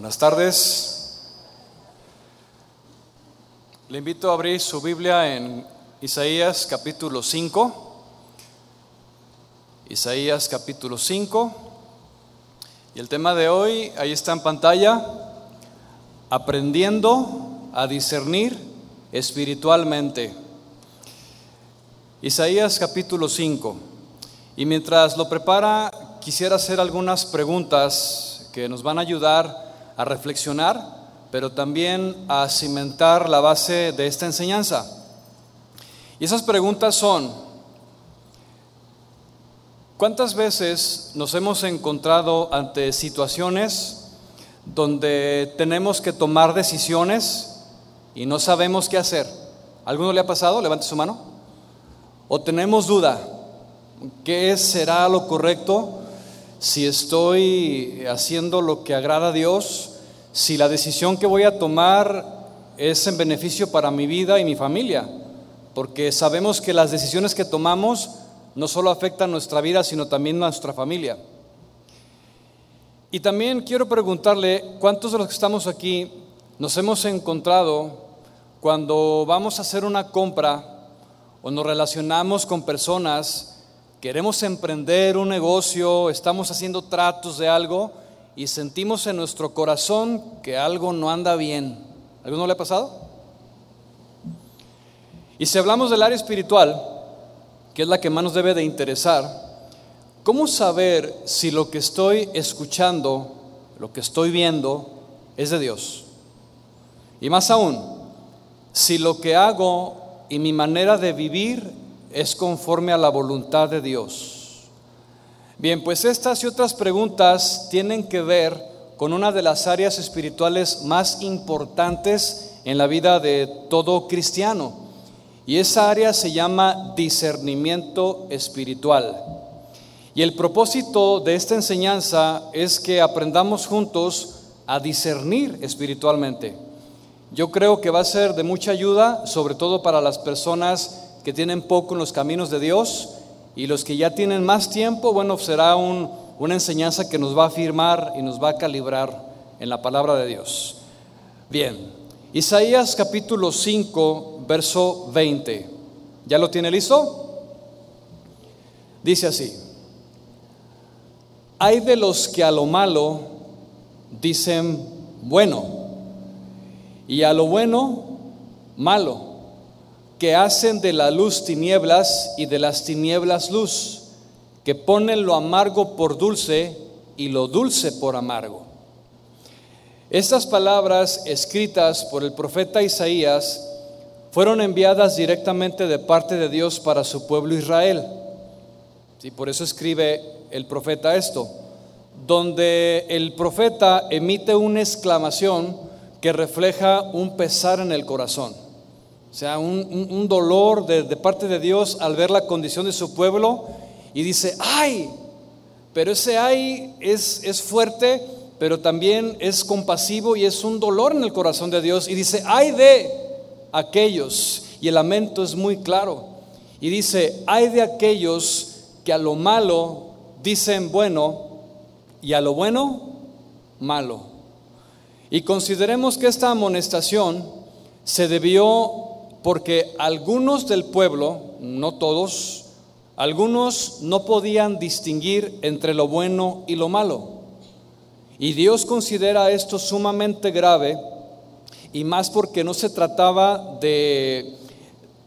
Buenas tardes. Le invito a abrir su Biblia en Isaías capítulo 5. Isaías capítulo 5. Y el tema de hoy, ahí está en pantalla, aprendiendo a discernir espiritualmente. Isaías capítulo 5. Y mientras lo prepara, quisiera hacer algunas preguntas que nos van a ayudar a reflexionar, pero también a cimentar la base de esta enseñanza. Y esas preguntas son, ¿cuántas veces nos hemos encontrado ante situaciones donde tenemos que tomar decisiones y no sabemos qué hacer? ¿Alguno le ha pasado? Levante su mano. ¿O tenemos duda? ¿Qué será lo correcto? Si estoy haciendo lo que agrada a Dios si la decisión que voy a tomar es en beneficio para mi vida y mi familia, porque sabemos que las decisiones que tomamos no solo afectan nuestra vida, sino también nuestra familia. Y también quiero preguntarle, ¿cuántos de los que estamos aquí nos hemos encontrado cuando vamos a hacer una compra o nos relacionamos con personas, queremos emprender un negocio, estamos haciendo tratos de algo? y sentimos en nuestro corazón que algo no anda bien. ¿Alguno le ha pasado? Y si hablamos del área espiritual, que es la que más nos debe de interesar, ¿cómo saber si lo que estoy escuchando, lo que estoy viendo, es de Dios? Y más aún, si lo que hago y mi manera de vivir es conforme a la voluntad de Dios. Bien, pues estas y otras preguntas tienen que ver con una de las áreas espirituales más importantes en la vida de todo cristiano. Y esa área se llama discernimiento espiritual. Y el propósito de esta enseñanza es que aprendamos juntos a discernir espiritualmente. Yo creo que va a ser de mucha ayuda, sobre todo para las personas que tienen poco en los caminos de Dios y los que ya tienen más tiempo, bueno, será una enseñanza que nos va a afirmar y nos va a calibrar en la palabra de Dios. Bien, Isaías capítulo 5, verso 20. ¿Ya lo tiene listo? Dice así, hay de los que a lo malo dicen bueno y a lo bueno malo que hacen de la luz tinieblas y de las tinieblas luz, que ponen lo amargo por dulce y lo dulce por amargo. Estas palabras escritas por el profeta Isaías fueron enviadas directamente de parte de Dios para su pueblo Israel. Y por eso escribe el profeta esto, donde el profeta emite una exclamación que refleja un pesar en el corazón. O sea, un, dolor de, parte de Dios al ver la condición de su pueblo y dice, ay, pero ese ay es, es fuerte, pero también es compasivo y es un dolor en el corazón de Dios. Y dice, ay de aquellos, y el lamento es muy claro, y dice, ay de aquellos que a lo malo dicen bueno y a lo bueno malo. Y consideremos que esta amonestación se debió porque algunos del pueblo, no todos, algunos no podían distinguir entre lo bueno y lo malo. Y Dios considera esto sumamente grave, y más porque no se trataba de,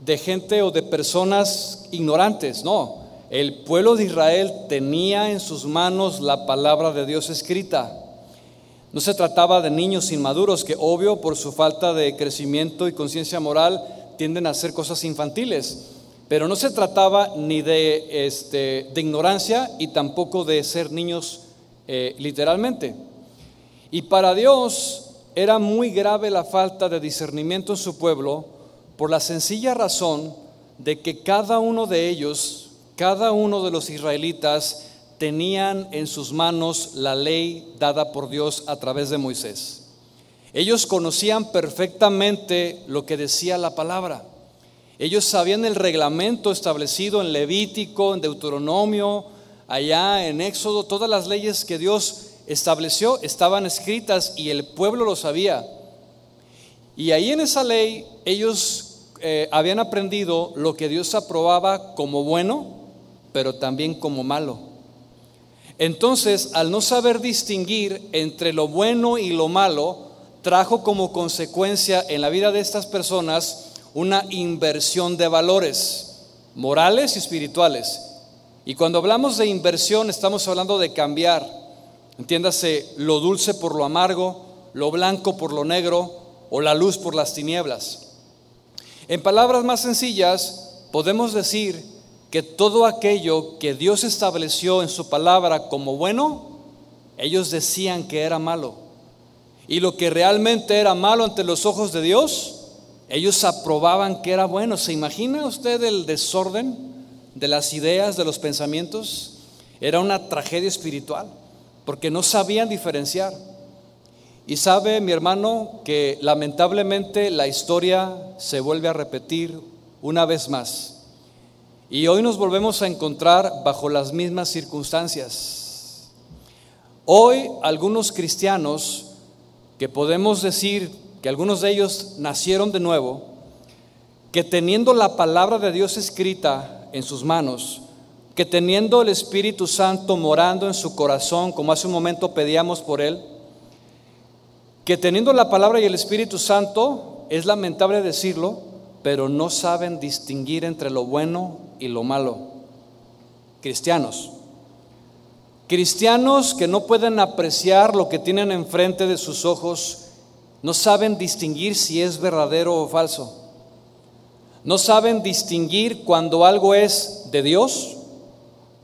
de gente o de personas ignorantes, no. El pueblo de Israel tenía en sus manos la palabra de Dios escrita. No se trataba de niños inmaduros que obvio por su falta de crecimiento y conciencia moral tienden a hacer cosas infantiles. Pero no se trataba ni de, este, de ignorancia y tampoco de ser niños eh, literalmente. Y para Dios era muy grave la falta de discernimiento en su pueblo por la sencilla razón de que cada uno de ellos, cada uno de los israelitas, tenían en sus manos la ley dada por Dios a través de Moisés. Ellos conocían perfectamente lo que decía la palabra. Ellos sabían el reglamento establecido en Levítico, en Deuteronomio, allá en Éxodo, todas las leyes que Dios estableció estaban escritas y el pueblo lo sabía. Y ahí en esa ley ellos eh, habían aprendido lo que Dios aprobaba como bueno, pero también como malo. Entonces, al no saber distinguir entre lo bueno y lo malo, trajo como consecuencia en la vida de estas personas una inversión de valores morales y espirituales. Y cuando hablamos de inversión estamos hablando de cambiar, entiéndase, lo dulce por lo amargo, lo blanco por lo negro o la luz por las tinieblas. En palabras más sencillas, podemos decir que todo aquello que Dios estableció en su palabra como bueno, ellos decían que era malo. Y lo que realmente era malo ante los ojos de Dios, ellos aprobaban que era bueno. ¿Se imagina usted el desorden de las ideas, de los pensamientos? Era una tragedia espiritual, porque no sabían diferenciar. Y sabe mi hermano que lamentablemente la historia se vuelve a repetir una vez más. Y hoy nos volvemos a encontrar bajo las mismas circunstancias. Hoy algunos cristianos que podemos decir que algunos de ellos nacieron de nuevo, que teniendo la palabra de Dios escrita en sus manos, que teniendo el Espíritu Santo morando en su corazón, como hace un momento pedíamos por él, que teniendo la palabra y el Espíritu Santo, es lamentable decirlo, pero no saben distinguir entre lo bueno y lo malo. Cristianos. Cristianos que no pueden apreciar lo que tienen enfrente de sus ojos, no saben distinguir si es verdadero o falso. No saben distinguir cuando algo es de Dios,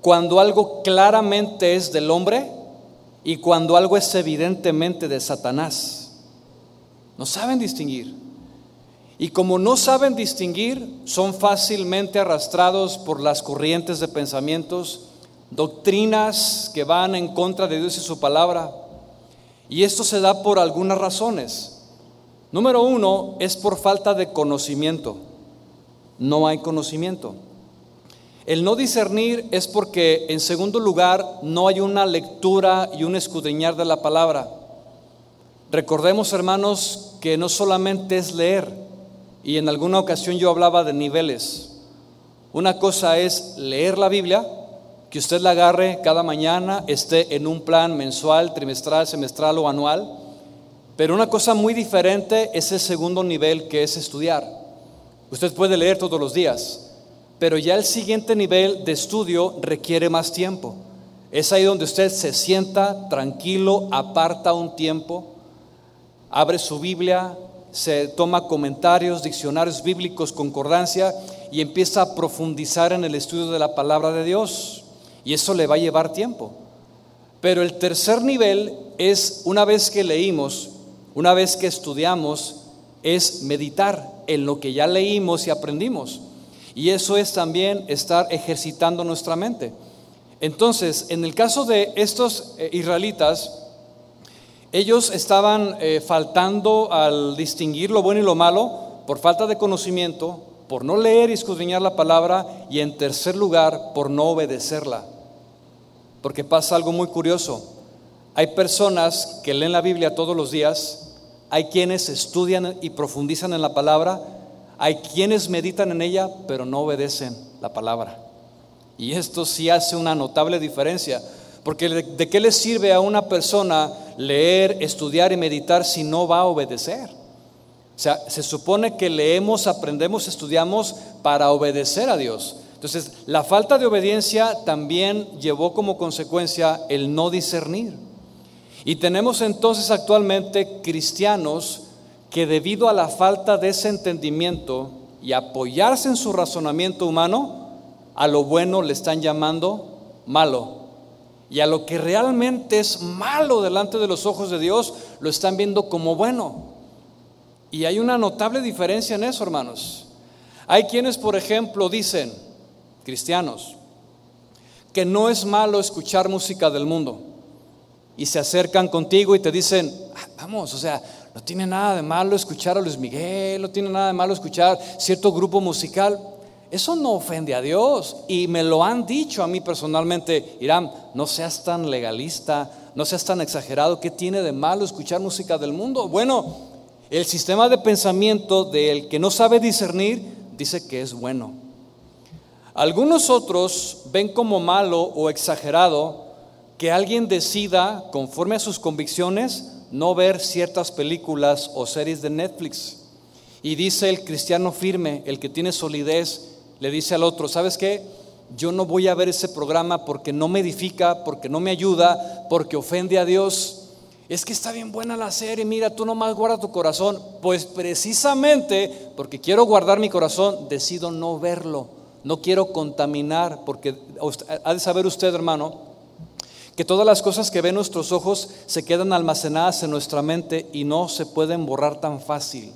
cuando algo claramente es del hombre y cuando algo es evidentemente de Satanás. No saben distinguir. Y como no saben distinguir, son fácilmente arrastrados por las corrientes de pensamientos doctrinas que van en contra de Dios y su palabra. Y esto se da por algunas razones. Número uno es por falta de conocimiento. No hay conocimiento. El no discernir es porque, en segundo lugar, no hay una lectura y un escudriñar de la palabra. Recordemos, hermanos, que no solamente es leer, y en alguna ocasión yo hablaba de niveles. Una cosa es leer la Biblia, que usted la agarre cada mañana, esté en un plan mensual, trimestral, semestral o anual. Pero una cosa muy diferente es el segundo nivel que es estudiar. Usted puede leer todos los días, pero ya el siguiente nivel de estudio requiere más tiempo. Es ahí donde usted se sienta tranquilo, aparta un tiempo, abre su Biblia, se toma comentarios, diccionarios bíblicos, concordancia y empieza a profundizar en el estudio de la palabra de Dios. Y eso le va a llevar tiempo. Pero el tercer nivel es, una vez que leímos, una vez que estudiamos, es meditar en lo que ya leímos y aprendimos. Y eso es también estar ejercitando nuestra mente. Entonces, en el caso de estos eh, israelitas, ellos estaban eh, faltando al distinguir lo bueno y lo malo por falta de conocimiento, por no leer y escudriñar la palabra y en tercer lugar por no obedecerla. Porque pasa algo muy curioso. Hay personas que leen la Biblia todos los días, hay quienes estudian y profundizan en la palabra, hay quienes meditan en ella, pero no obedecen la palabra. Y esto sí hace una notable diferencia, porque ¿de qué le sirve a una persona leer, estudiar y meditar si no va a obedecer? O sea, se supone que leemos, aprendemos, estudiamos para obedecer a Dios. Entonces, la falta de obediencia también llevó como consecuencia el no discernir. Y tenemos entonces actualmente cristianos que debido a la falta de ese entendimiento y apoyarse en su razonamiento humano, a lo bueno le están llamando malo. Y a lo que realmente es malo delante de los ojos de Dios, lo están viendo como bueno. Y hay una notable diferencia en eso, hermanos. Hay quienes, por ejemplo, dicen, cristianos, que no es malo escuchar música del mundo. Y se acercan contigo y te dicen, ah, vamos, o sea, no tiene nada de malo escuchar a Luis Miguel, no tiene nada de malo escuchar cierto grupo musical. Eso no ofende a Dios. Y me lo han dicho a mí personalmente, Irán, no seas tan legalista, no seas tan exagerado, ¿qué tiene de malo escuchar música del mundo? Bueno, el sistema de pensamiento del que no sabe discernir dice que es bueno. Algunos otros ven como malo o exagerado que alguien decida, conforme a sus convicciones, no ver ciertas películas o series de Netflix. Y dice el cristiano firme, el que tiene solidez, le dice al otro, ¿sabes qué? Yo no voy a ver ese programa porque no me edifica, porque no me ayuda, porque ofende a Dios. Es que está bien buena la serie, mira, tú nomás guarda tu corazón. Pues precisamente porque quiero guardar mi corazón, decido no verlo. No quiero contaminar, porque ha de saber usted, hermano, que todas las cosas que ven nuestros ojos se quedan almacenadas en nuestra mente y no se pueden borrar tan fácil.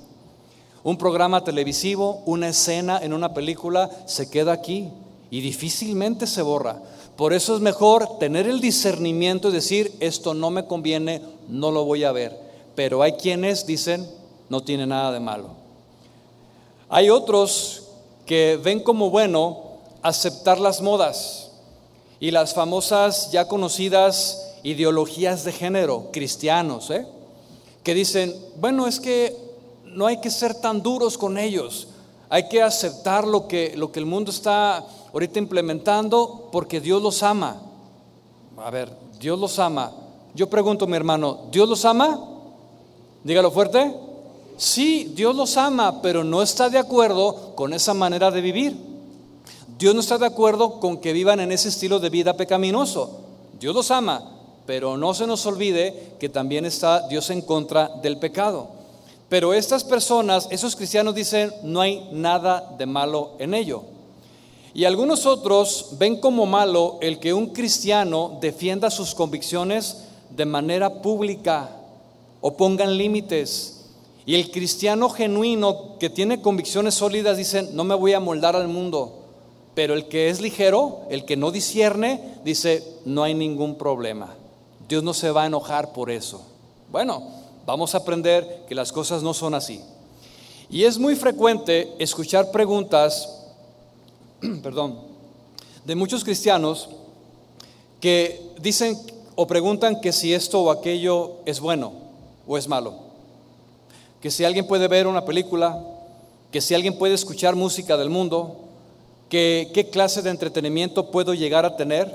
Un programa televisivo, una escena en una película se queda aquí y difícilmente se borra. Por eso es mejor tener el discernimiento y decir, esto no me conviene, no lo voy a ver. Pero hay quienes dicen, no tiene nada de malo. Hay otros que ven como bueno aceptar las modas y las famosas ya conocidas ideologías de género, cristianos, ¿eh? que dicen, bueno, es que no hay que ser tan duros con ellos, hay que aceptar lo que, lo que el mundo está ahorita implementando porque Dios los ama. A ver, Dios los ama. Yo pregunto, mi hermano, ¿Dios los ama? Dígalo fuerte. Sí, Dios los ama, pero no está de acuerdo con esa manera de vivir. Dios no está de acuerdo con que vivan en ese estilo de vida pecaminoso. Dios los ama, pero no se nos olvide que también está Dios en contra del pecado. Pero estas personas, esos cristianos dicen, no hay nada de malo en ello. Y algunos otros ven como malo el que un cristiano defienda sus convicciones de manera pública o pongan límites. Y el cristiano genuino que tiene convicciones sólidas dicen, no me voy a moldar al mundo pero el que es ligero, el que no discierne, dice, no hay ningún problema. Dios no se va a enojar por eso. Bueno, vamos a aprender que las cosas no son así. Y es muy frecuente escuchar preguntas, perdón, de muchos cristianos que dicen o preguntan que si esto o aquello es bueno o es malo. Que si alguien puede ver una película, que si alguien puede escuchar música del mundo, qué clase de entretenimiento puedo llegar a tener.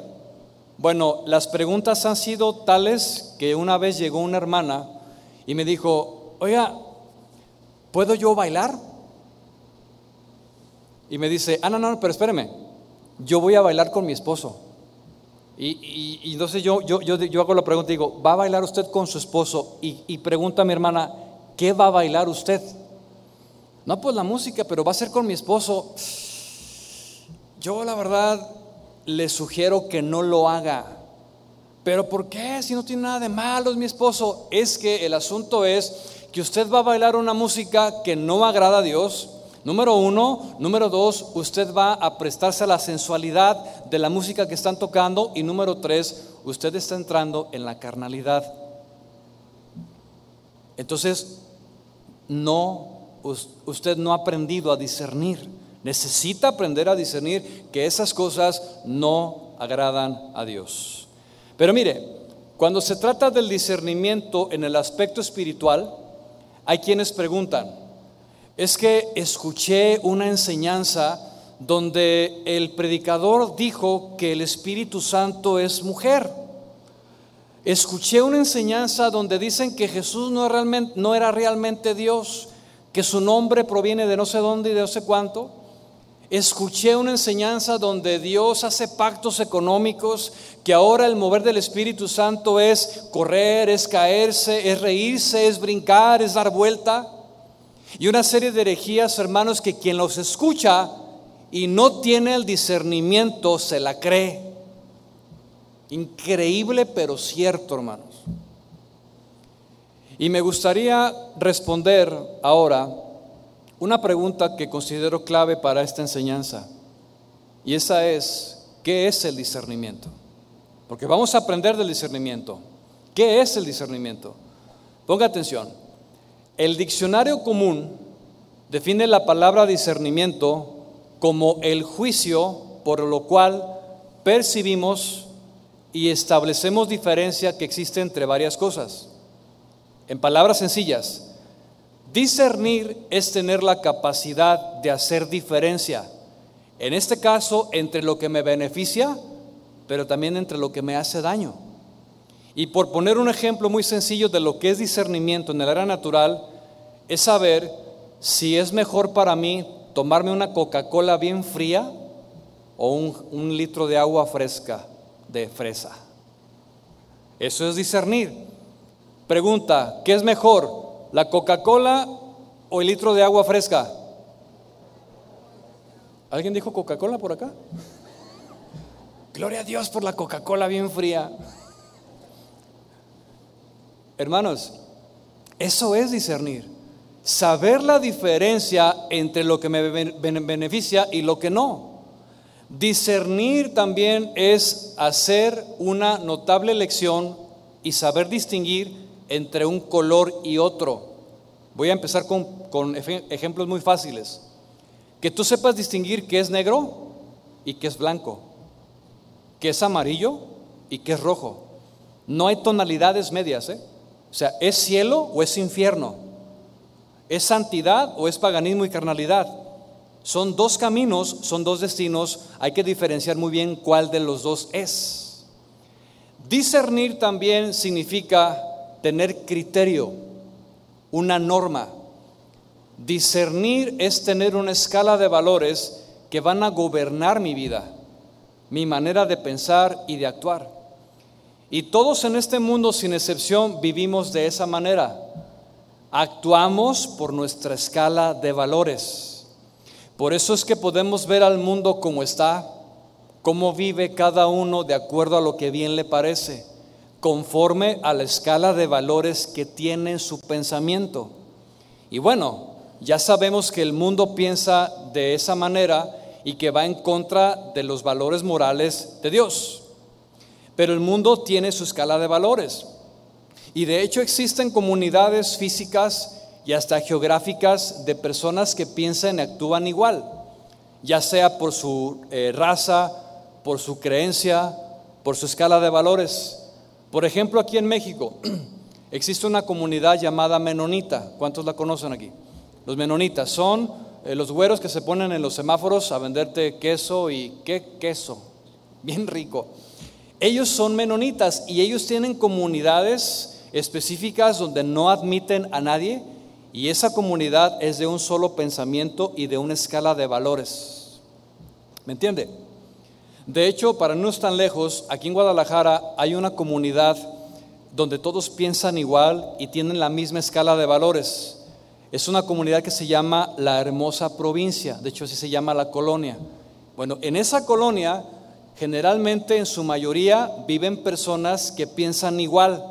Bueno, las preguntas han sido tales que una vez llegó una hermana y me dijo, oiga, ¿puedo yo bailar? Y me dice, ah, no, no, pero espéreme, yo voy a bailar con mi esposo. Y, entonces yo, yo, yo, hago la pregunta y digo, ¿va a bailar usted con su esposo? Y, y pregunta a mi hermana, ¿qué va a bailar usted? No, pues la música, pero va a ser con mi esposo. Yo la verdad le sugiero que no lo haga. Pero ¿por qué? Si no tiene nada de malo, es mi esposo. Es que el asunto es que usted va a bailar una música que no agrada a Dios. Número uno. Número dos, usted va a prestarse a la sensualidad de la música que están tocando. Y número tres, usted está entrando en la carnalidad. Entonces, no, usted no ha aprendido a discernir. Necesita aprender a discernir que esas cosas no agradan a Dios. Pero mire, cuando se trata del discernimiento en el aspecto espiritual, hay quienes preguntan, es que escuché una enseñanza donde el predicador dijo que el Espíritu Santo es mujer. Escuché una enseñanza donde dicen que Jesús no, realmente, no era realmente Dios, que su nombre proviene de no sé dónde y de no sé cuánto escuché una enseñanza donde Dios hace pactos económicos, que ahora el mover del Espíritu Santo es correr, es caerse, es reírse, es brincar, es dar vuelta. Y una serie de herejías, hermanos, que quien los escucha y no tiene el discernimiento se la cree. Increíble, pero cierto, hermanos. Y me gustaría responder ahora una pregunta que considero clave para esta enseñanza. Y esa es, ¿qué es el discernimiento? Porque vamos a aprender del discernimiento. ¿Qué es el discernimiento? Ponga atención. El diccionario común define la palabra discernimiento como el juicio por lo cual percibimos y establecemos diferencia que existe entre varias cosas. En palabras sencillas, discernir es tener la capacidad de hacer diferencia. En este caso, entre lo que me beneficia, pero también entre lo que me hace daño. Y por poner un ejemplo muy sencillo de lo que es discernimiento en el área natural, es saber si es mejor para mí tomarme una Coca-Cola bien fría o un, un litro de agua fresca de fresa. Eso es discernir. Pregunta, ¿qué es mejor? ¿La Coca-Cola o el litro de agua fresca? ¿Alguien dijo Coca-Cola por acá? Gloria a Dios por la Coca-Cola bien fría. Hermanos, eso es discernir. Saber la diferencia entre lo que me beneficia y lo que no. Discernir también es hacer una notable lección y saber distinguir entre un color y otro. Voy a empezar con, ejemplos muy fáciles. Que tú sepas distinguir qué es negro y qué es blanco, qué es amarillo y qué es rojo. No hay tonalidades medias, ¿eh? O sea, ¿es cielo o es infierno? ¿Es santidad o es paganismo y carnalidad? Son dos caminos, son dos destinos, hay que diferenciar muy bien cuál de los dos es. Discernir también significa tener criterio, una norma. Discernir es tener una escala de valores que van a gobernar mi vida, mi manera de pensar y de actuar. Y todos en este mundo, sin excepción, vivimos de esa manera. Actuamos por nuestra escala de valores. Por eso es que podemos ver al mundo como está, cómo vive cada uno de acuerdo a lo que bien le parece, conforme a la escala de valores que tiene en su pensamiento. Y bueno, ya sabemos que el mundo piensa de esa manera y que va en contra de los valores morales de Dios. Pero el mundo tiene su escala de valores. Y de hecho existen comunidades físicas y hasta geográficas de personas que piensan y actúan igual, ya sea por su eh, raza, por su creencia, por su escala de valores. Por ejemplo, aquí en México existe una comunidad llamada menonita. ¿Cuántos la conocen aquí? Los menonitas son eh, los güeros que se ponen en los semáforos a venderte queso y qué queso, bien rico. Ellos son menonitas y ellos tienen comunidades específicas donde no admiten a nadie y esa comunidad es de un solo pensamiento y de una escala de valores. ¿Me entiende? De hecho, para no estar lejos, aquí en Guadalajara hay una comunidad donde todos piensan igual y tienen la misma escala de valores. Es una comunidad que se llama la hermosa provincia, de hecho así se llama la colonia. Bueno, en esa colonia generalmente en su mayoría viven personas que piensan igual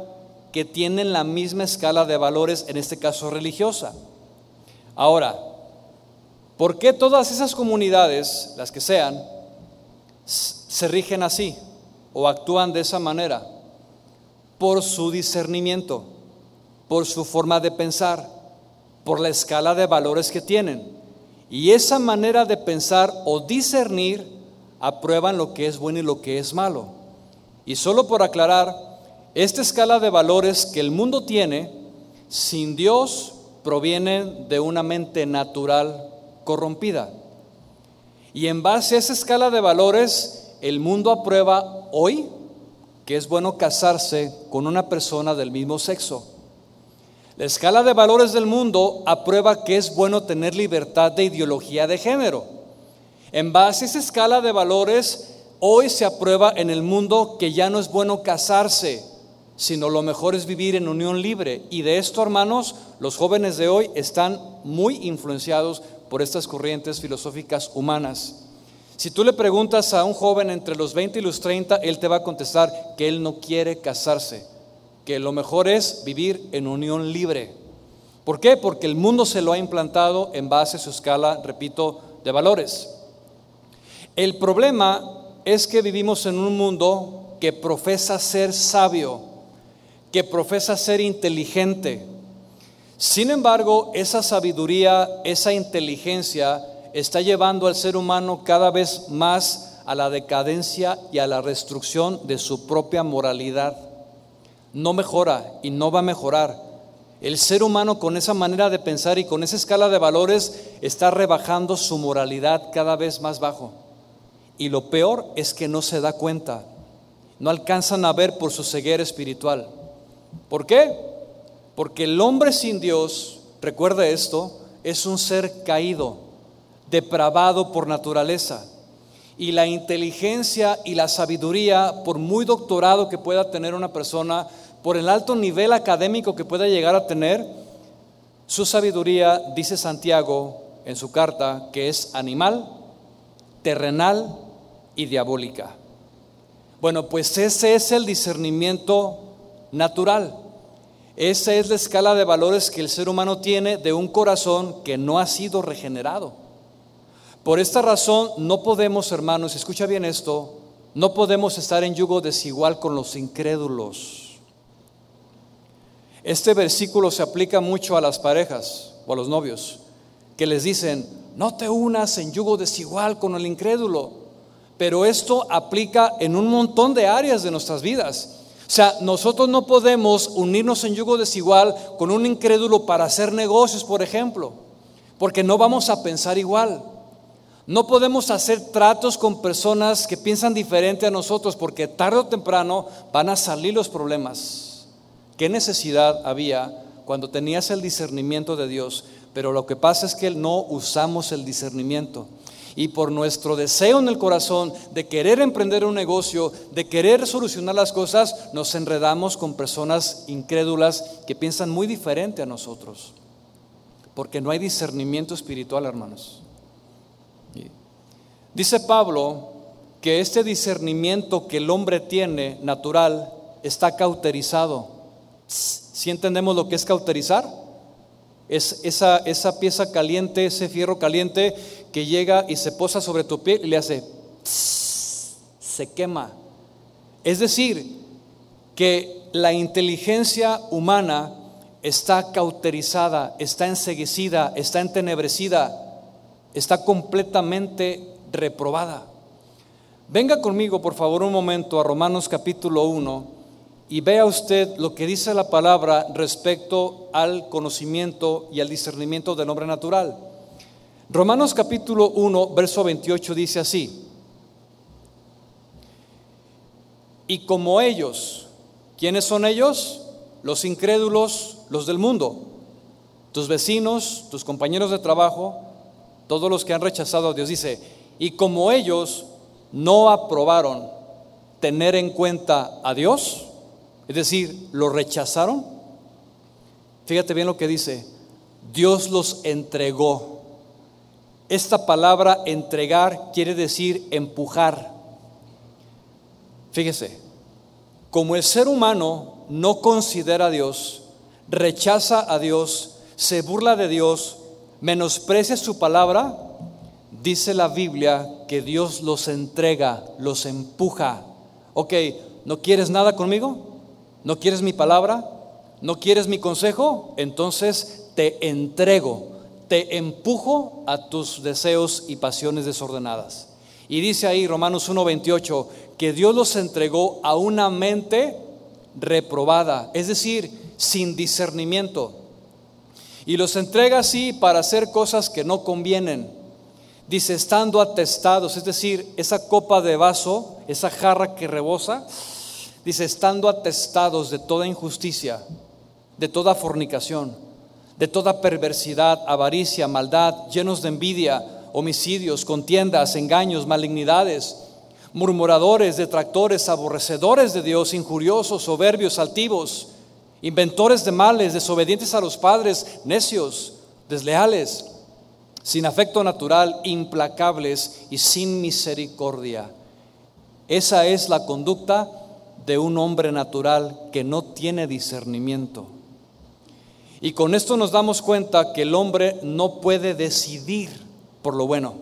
que tienen la misma escala de valores, en este caso religiosa. Ahora, ¿por qué todas esas comunidades, las que sean, se rigen así o actúan de esa manera? Por su discernimiento, por su forma de pensar, por la escala de valores que tienen. Y esa manera de pensar o discernir aprueban lo que es bueno y lo que es malo. Y solo por aclarar, esta escala de valores que el mundo tiene, sin Dios, proviene de una mente natural corrompida. Y en base a esa escala de valores, el mundo aprueba hoy que es bueno casarse con una persona del mismo sexo. La escala de valores del mundo aprueba que es bueno tener libertad de ideología de género. En base a esa escala de valores, hoy se aprueba en el mundo que ya no es bueno casarse, sino lo mejor es vivir en unión libre. Y de esto, hermanos, los jóvenes de hoy están muy influenciados por estas corrientes filosóficas humanas. Si tú le preguntas a un joven entre los 20 y los 30, él te va a contestar que él no quiere casarse, que lo mejor es vivir en unión libre. ¿Por qué? Porque el mundo se lo ha implantado en base a su escala, repito, de valores. El problema es que vivimos en un mundo que profesa ser sabio, que profesa ser inteligente. Sin embargo, esa sabiduría, esa inteligencia está llevando al ser humano cada vez más a la decadencia y a la destrucción de su propia moralidad. No mejora y no va a mejorar. El ser humano con esa manera de pensar y con esa escala de valores está rebajando su moralidad cada vez más bajo. Y lo peor es que no se da cuenta. No alcanzan a ver por su ceguera espiritual. ¿Por qué? Porque el hombre sin Dios, recuerde esto, es un ser caído, depravado por naturaleza y la inteligencia y la sabiduría, por muy doctorado que pueda tener una persona, por el alto nivel académico que pueda llegar a tener, su sabiduría, dice Santiago en su carta, que es animal, terrenal y diabólica. Bueno, pues ese es el discernimiento natural. Esa es la escala de valores que el ser humano tiene de un corazón que no ha sido regenerado. Por esta razón no podemos, hermanos, escucha bien esto, no podemos estar en yugo desigual con los incrédulos. Este versículo se aplica mucho a las parejas o a los novios, que les dicen, no te unas en yugo desigual con el incrédulo. Pero esto aplica en un montón de áreas de nuestras vidas. O sea, nosotros no podemos unirnos en yugo desigual con un incrédulo para hacer negocios, por ejemplo, porque no vamos a pensar igual. No podemos hacer tratos con personas que piensan diferente a nosotros porque tarde o temprano van a salir los problemas. ¿Qué necesidad había cuando tenías el discernimiento de Dios? Pero lo que pasa es que no usamos el discernimiento. Y por nuestro deseo en el corazón de querer emprender un negocio, de querer solucionar las cosas, nos enredamos con personas incrédulas que piensan muy diferente a nosotros. Porque no hay discernimiento espiritual, hermanos. Dice Pablo que este discernimiento que el hombre tiene natural está cauterizado. Si entendemos lo que es cauterizar? Es esa, esa pieza caliente, ese fierro caliente que llega y se posa sobre tu piel y le hace, se quema. Es decir, que la inteligencia humana está cauterizada, está enseguecida, está entenebrecida, está completamente reprobada. Venga conmigo, por favor, un momento a Romanos capítulo 1 y vea usted lo que dice la palabra respecto al conocimiento y al discernimiento del hombre natural. Romanos capítulo 1, verso 28 dice así, y como ellos, ¿quiénes son ellos? Los incrédulos, los del mundo, tus vecinos, tus compañeros de trabajo, todos los que han rechazado a Dios. Dice, y como ellos no aprobaron tener en cuenta a Dios, es decir, lo rechazaron, fíjate bien lo que dice, Dios los entregó. Esta palabra entregar quiere decir empujar. Fíjese, como el ser humano no considera a Dios, rechaza a Dios, se burla de Dios, menosprecia su palabra, dice la Biblia que Dios los entrega, los empuja. Ok, ¿no quieres nada conmigo? ¿No quieres mi palabra? ¿No quieres mi consejo? Entonces te entrego, te empujo a tus deseos y pasiones desordenadas. Y dice ahí Romanos 1:28 que Dios los entregó a una mente reprobada, es decir, sin discernimiento. Y los entrega así para hacer cosas que no convienen Dice, estando atestados, es decir, esa copa de vaso, esa jarra que rebosa, dice, estando atestados de toda injusticia, de toda fornicación, de toda perversidad, avaricia, maldad, llenos de envidia, homicidios, contiendas, engaños, malignidades, murmuradores, detractores, aborrecedores de Dios, injuriosos, soberbios, altivos, inventores de males, desobedientes a los padres, necios, desleales sin afecto natural, implacables y sin misericordia. Esa es la conducta de un hombre natural que no tiene discernimiento. Y con esto nos damos cuenta que el hombre no puede decidir por lo bueno.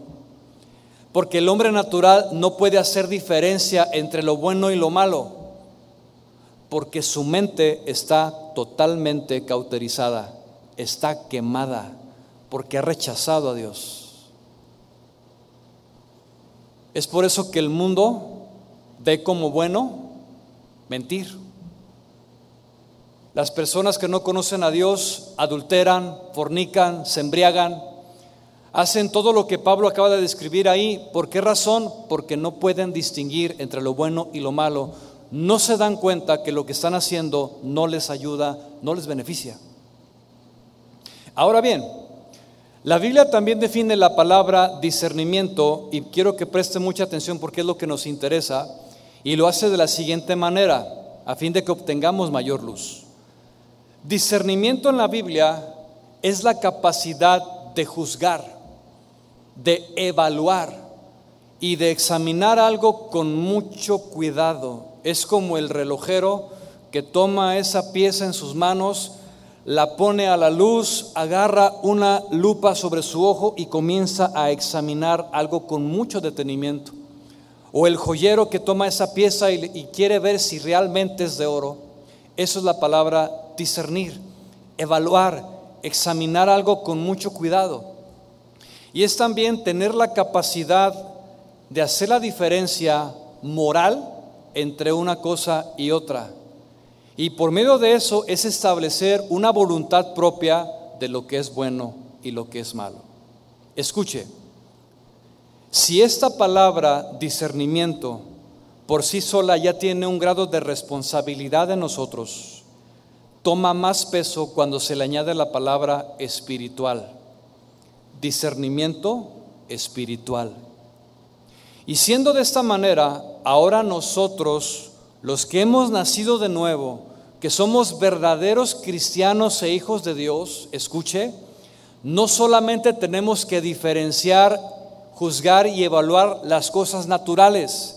Porque el hombre natural no puede hacer diferencia entre lo bueno y lo malo. Porque su mente está totalmente cauterizada, está quemada porque ha rechazado a Dios. Es por eso que el mundo ve como bueno mentir. Las personas que no conocen a Dios adulteran, fornican, se embriagan, hacen todo lo que Pablo acaba de describir ahí. ¿Por qué razón? Porque no pueden distinguir entre lo bueno y lo malo. No se dan cuenta que lo que están haciendo no les ayuda, no les beneficia. Ahora bien, la Biblia también define la palabra discernimiento y quiero que preste mucha atención porque es lo que nos interesa y lo hace de la siguiente manera, a fin de que obtengamos mayor luz. Discernimiento en la Biblia es la capacidad de juzgar, de evaluar y de examinar algo con mucho cuidado. Es como el relojero que toma esa pieza en sus manos, la pone a la luz, agarra una lupa sobre su ojo y comienza a examinar algo con mucho detenimiento. O el joyero que toma esa pieza y, quiere ver si realmente es de oro. Eso es la palabra discernir, evaluar, examinar algo con mucho cuidado. Y es también tener la capacidad de hacer la diferencia moral entre una cosa y otra. Y por medio de eso es establecer una voluntad propia de lo que es bueno y lo que es malo. Escuche, si esta palabra discernimiento por sí sola ya tiene un grado de responsabilidad en nosotros, toma más peso cuando se le añade la palabra espiritual. Discernimiento espiritual. Y siendo de esta manera, ahora nosotros, los que hemos nacido de nuevo, que somos verdaderos cristianos e hijos de Dios, escuche, no solamente tenemos que diferenciar, juzgar y evaluar las cosas naturales,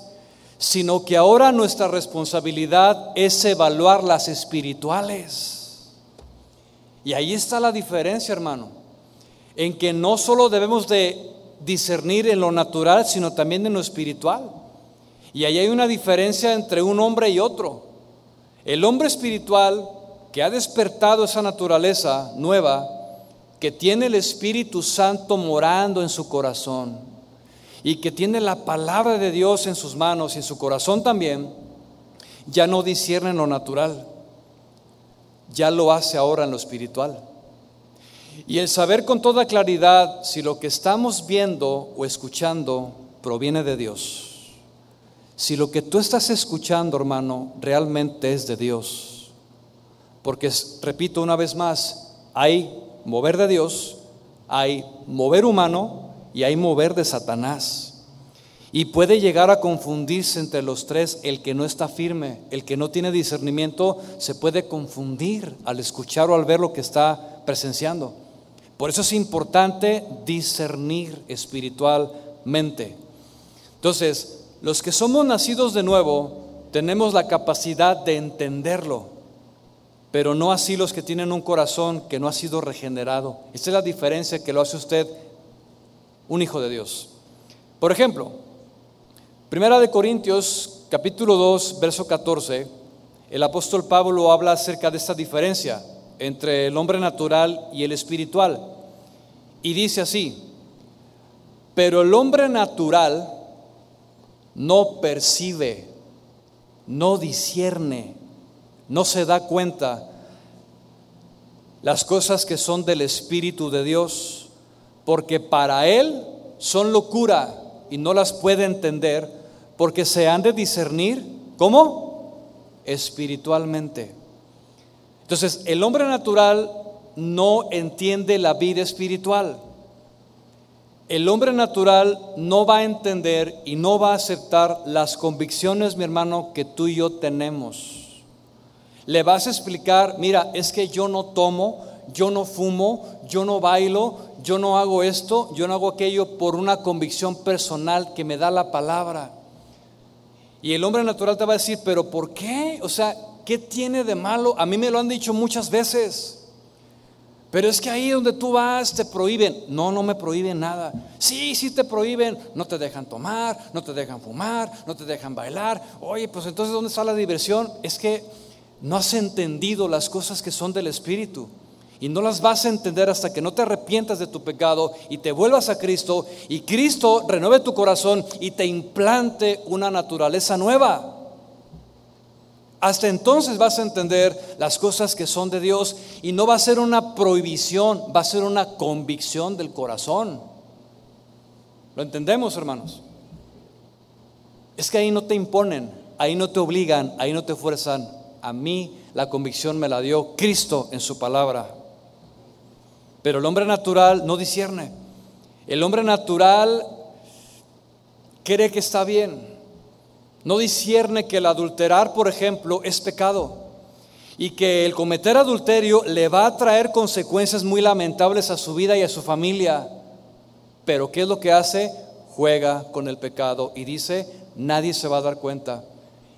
sino que ahora nuestra responsabilidad es evaluar las espirituales. Y ahí está la diferencia, hermano, en que no solo debemos de discernir en lo natural, sino también en lo espiritual. Y ahí hay una diferencia entre un hombre y otro. El hombre espiritual que ha despertado esa naturaleza nueva, que tiene el Espíritu Santo morando en su corazón, y que tiene la palabra de Dios en sus manos y en su corazón también, ya no discierne en lo natural, ya lo hace ahora en lo espiritual. Y el saber con toda claridad si lo que estamos viendo o escuchando proviene de Dios. Si lo que tú estás escuchando, hermano, realmente es de Dios. Porque, repito una vez más, hay mover de Dios, hay mover humano y hay mover de Satanás. Y puede llegar a confundirse entre los tres el que no está firme, el que no tiene discernimiento, se puede confundir al escuchar o al ver lo que está presenciando. Por eso es importante discernir espiritualmente. Entonces, los que somos nacidos de nuevo, tenemos la capacidad de entenderlo, pero no así los que tienen un corazón que no ha sido regenerado. Esta es la diferencia que lo hace usted un hijo de Dios. Por ejemplo, Primera de Corintios capítulo 2, verso 14, el apóstol Pablo habla acerca de esta diferencia entre el hombre natural y el espiritual. Y dice así, pero el hombre natural no percibe, no discierne, no se da cuenta las cosas que son del Espíritu de Dios porque para él son locura y no las puede entender, porque se han de discernir, ¿cómo? Espiritualmente. Entonces, el hombre natural no entiende la vida espiritual. El hombre natural no va a entender y no va a aceptar las convicciones, mi hermano, que tú y yo tenemos. Le vas a explicar, mira, es que yo no tomo, yo no fumo, yo no bailo, yo no hago esto, yo no hago aquello por una convicción personal que me da la palabra. Y el hombre natural te va a decir, pero ¿por qué? O sea, ¿qué tiene de malo? A mí me lo han dicho muchas veces. Pero es que ahí donde tú vas te prohíben. No, no me prohíben nada. Sí, sí te prohíben. No te dejan tomar, no te dejan fumar, no te dejan bailar. Oye, pues entonces ¿dónde está la diversión? Es que no has entendido las cosas que son del Espíritu. Y no las vas a entender hasta que no te arrepientas de tu pecado y te vuelvas a Cristo y Cristo renueve tu corazón y te implante una naturaleza nueva. Hasta entonces vas a entender las cosas que son de Dios y no va a ser una prohibición, va a ser una convicción del corazón. ¿Lo entendemos, hermanos? Es que ahí no te imponen, ahí no te obligan, ahí no te fuerzan. A mí la convicción me la dio Cristo en su palabra. Pero el hombre natural no discierne. El hombre natural cree que está bien. No discierne que el adulterar, por ejemplo, es pecado. Y que el cometer adulterio le va a traer consecuencias muy lamentables a su vida y a su familia. Pero ¿qué es lo que hace? Juega con el pecado y dice, nadie se va a dar cuenta.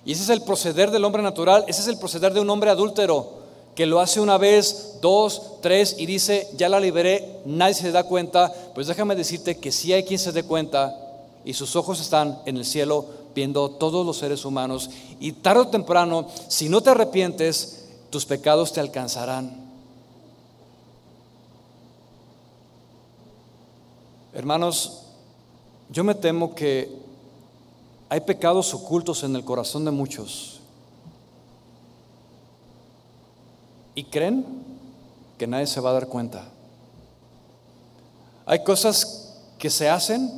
Y ese es el proceder del hombre natural, ese es el proceder de un hombre adúltero que lo hace una vez, dos, tres y dice, ya la liberé, nadie se da cuenta, pues déjame decirte que si hay quien se dé cuenta y sus ojos están en el cielo viendo todos los seres humanos y tarde o temprano, si no te arrepientes, tus pecados te alcanzarán. Hermanos, yo me temo que hay pecados ocultos en el corazón de muchos y creen que nadie se va a dar cuenta. Hay cosas que se hacen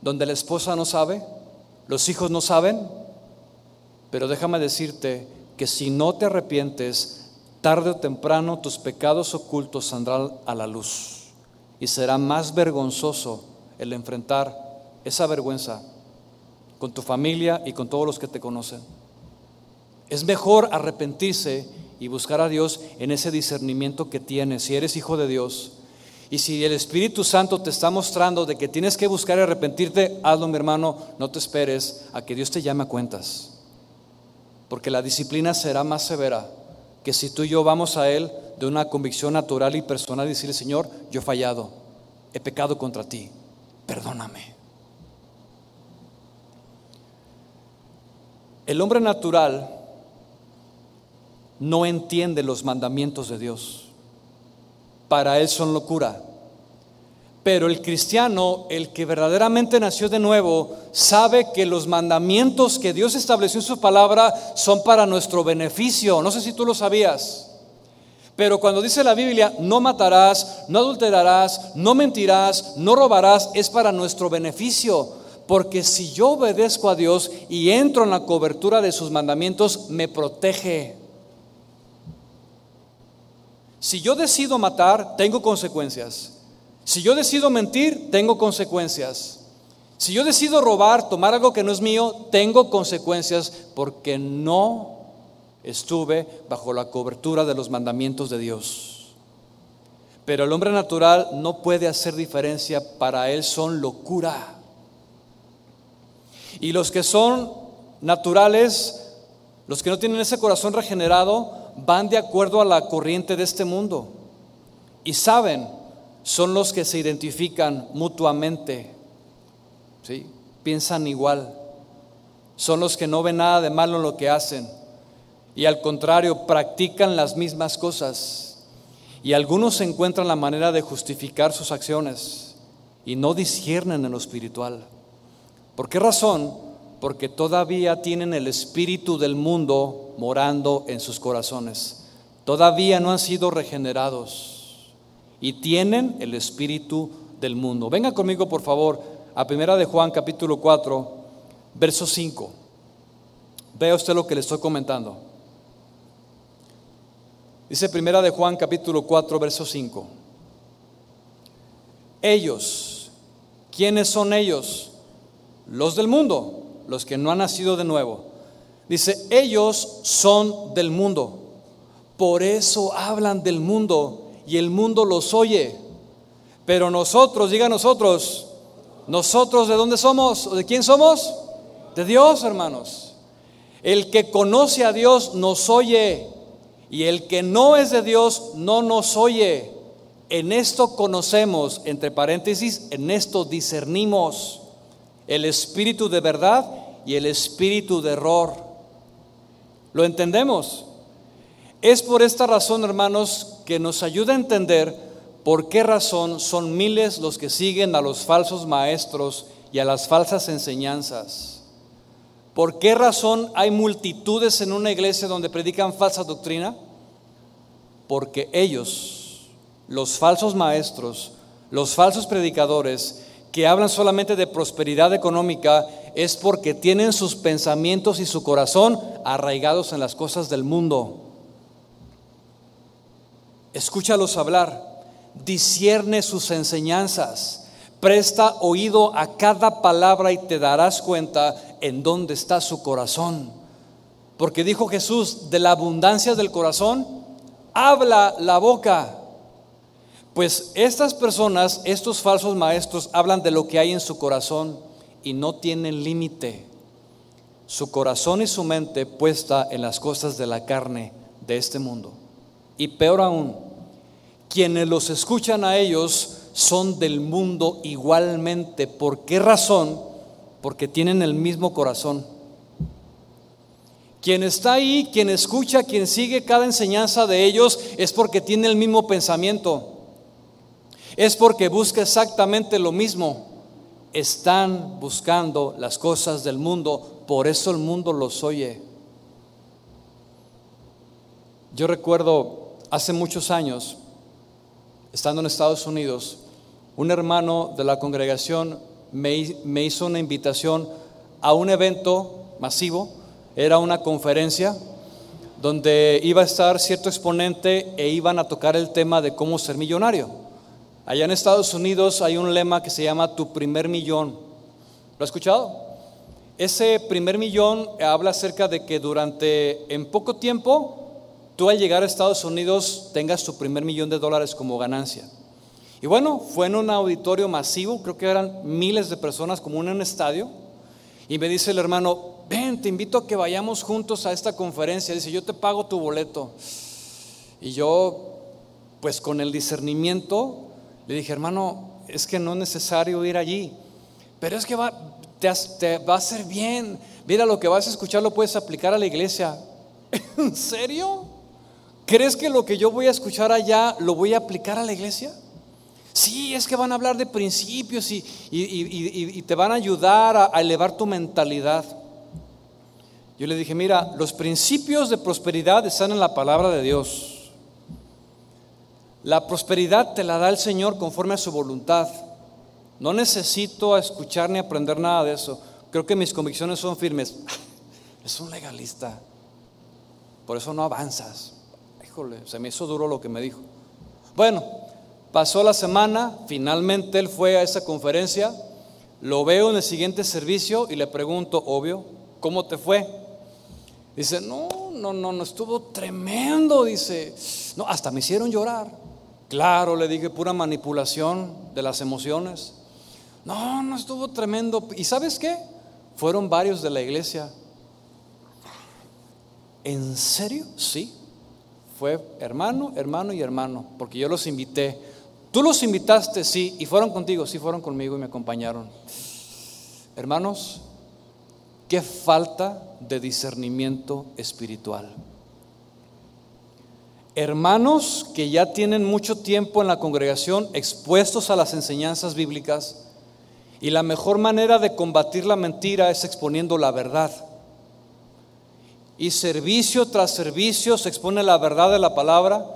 donde la esposa no sabe, los hijos no saben, pero déjame decirte que si no te arrepientes, tarde o temprano tus pecados ocultos saldrán a la luz y será más vergonzoso el enfrentar esa vergüenza con tu familia y con todos los que te conocen. Es mejor arrepentirse y buscar a Dios en ese discernimiento que tienes, si eres hijo de Dios. Y si el Espíritu Santo te está mostrando de que tienes que buscar y arrepentirte, hazlo mi hermano, no te esperes a que Dios te llame a cuentas. Porque la disciplina será más severa que si tú y yo vamos a Él de una convicción natural y personal y decirle, Señor, yo he fallado, he pecado contra ti, perdóname. El hombre natural no entiende los mandamientos de Dios. Para él son locura. Pero el cristiano, el que verdaderamente nació de nuevo, sabe que los mandamientos que Dios estableció en su palabra son para nuestro beneficio. No sé si tú lo sabías. Pero cuando dice la Biblia, no matarás, no adulterarás, no mentirás, no robarás, es para nuestro beneficio. Porque si yo obedezco a Dios y entro en la cobertura de sus mandamientos, me protege. Si yo decido matar, tengo consecuencias. Si yo decido mentir, tengo consecuencias. Si yo decido robar, tomar algo que no es mío, tengo consecuencias porque no estuve bajo la cobertura de los mandamientos de Dios. Pero el hombre natural no puede hacer diferencia, para él son locura. Y los que son naturales, los que no tienen ese corazón regenerado, van de acuerdo a la corriente de este mundo y saben, son los que se identifican mutuamente, ¿sí? piensan igual, son los que no ven nada de malo en lo que hacen y al contrario practican las mismas cosas y algunos encuentran la manera de justificar sus acciones y no disciernen en lo espiritual. ¿Por qué razón? Porque todavía tienen el espíritu del mundo morando en sus corazones. Todavía no han sido regenerados y tienen el espíritu del mundo. Venga conmigo, por favor, a Primera de Juan capítulo 4, verso 5. Vea usted lo que le estoy comentando. Dice Primera de Juan capítulo 4, verso 5. Ellos, ¿quiénes son ellos? Los del mundo, los que no han nacido de nuevo. Dice, ellos son del mundo. Por eso hablan del mundo y el mundo los oye. Pero nosotros, diga nosotros, nosotros de dónde somos? ¿De quién somos? De Dios, hermanos. El que conoce a Dios nos oye y el que no es de Dios no nos oye. En esto conocemos, entre paréntesis, en esto discernimos el espíritu de verdad y el espíritu de error. ¿Lo entendemos? Es por esta razón, hermanos, que nos ayuda a entender por qué razón son miles los que siguen a los falsos maestros y a las falsas enseñanzas. ¿Por qué razón hay multitudes en una iglesia donde predican falsa doctrina? Porque ellos, los falsos maestros, los falsos predicadores, que hablan solamente de prosperidad económica, es porque tienen sus pensamientos y su corazón arraigados en las cosas del mundo. Escúchalos hablar, discierne sus enseñanzas, presta oído a cada palabra y te darás cuenta en dónde está su corazón. Porque dijo Jesús, de la abundancia del corazón, habla la boca. Pues estas personas, estos falsos maestros, hablan de lo que hay en su corazón y no tienen límite. Su corazón y su mente puesta en las cosas de la carne de este mundo. Y peor aún, quienes los escuchan a ellos son del mundo igualmente. ¿Por qué razón? Porque tienen el mismo corazón. Quien está ahí, quien escucha, quien sigue cada enseñanza de ellos, es porque tiene el mismo pensamiento es porque busca exactamente lo mismo. Están buscando las cosas del mundo, por eso el mundo los oye. Yo recuerdo hace muchos años, estando en Estados Unidos, un hermano de la congregación me, hizo una invitación a un evento masivo, era una conferencia donde iba a estar cierto exponente e iban a tocar el tema de cómo ser millonario. Allá en Estados Unidos hay un lema que se llama tu primer millón. ¿Lo has escuchado? Ese primer millón habla acerca de que durante, en poco tiempo, tú al llegar a Estados Unidos tengas tu primer millón de dólares como ganancia. Y bueno, fue en un auditorio masivo, creo que eran miles de personas como en un estadio. Y me dice el hermano, ven, te invito a que vayamos juntos a esta conferencia. Dice, yo te pago tu boleto. Y yo, pues con el discernimiento, le dije, hermano, es que no es necesario ir allí, pero es que va, te, va a hacer bien. Mira, lo que vas a escuchar lo puedes aplicar a la iglesia. ¿En serio? ¿Crees que lo que yo voy a escuchar allá lo voy a aplicar a la iglesia? Sí, es que van a hablar de principios y, te van a ayudar a elevar tu mentalidad. Yo le dije, mira, los principios de prosperidad están en la palabra de Dios. La prosperidad te la da el Señor conforme a su voluntad. No necesito escuchar ni aprender nada de eso. Creo que mis convicciones son firmes. Es un legalista. Por eso no avanzas. Híjole, se me hizo duro lo que me dijo. Bueno, pasó la semana, finalmente él fue a esa conferencia. Lo veo en el siguiente servicio y le pregunto, obvio, ¿cómo te fue? Dice, no, no, no, no, estuvo tremendo. Dice, no, hasta me hicieron llorar. Claro, le dije, pura manipulación de las emociones. No, no estuvo tremendo. ¿Y sabes qué? Fueron varios de la iglesia. ¿En serio? Sí. Fue hermano, hermano y hermano, porque yo los invité. Tú los invitaste, sí, y fueron contigo, sí, fueron conmigo y me acompañaron. Hermanos, qué falta de discernimiento espiritual hermanos que ya tienen mucho tiempo en la congregación expuestos a las enseñanzas bíblicas y la mejor manera de combatir la mentira es exponiendo la verdad. Y servicio tras servicio se expone la verdad de la palabra,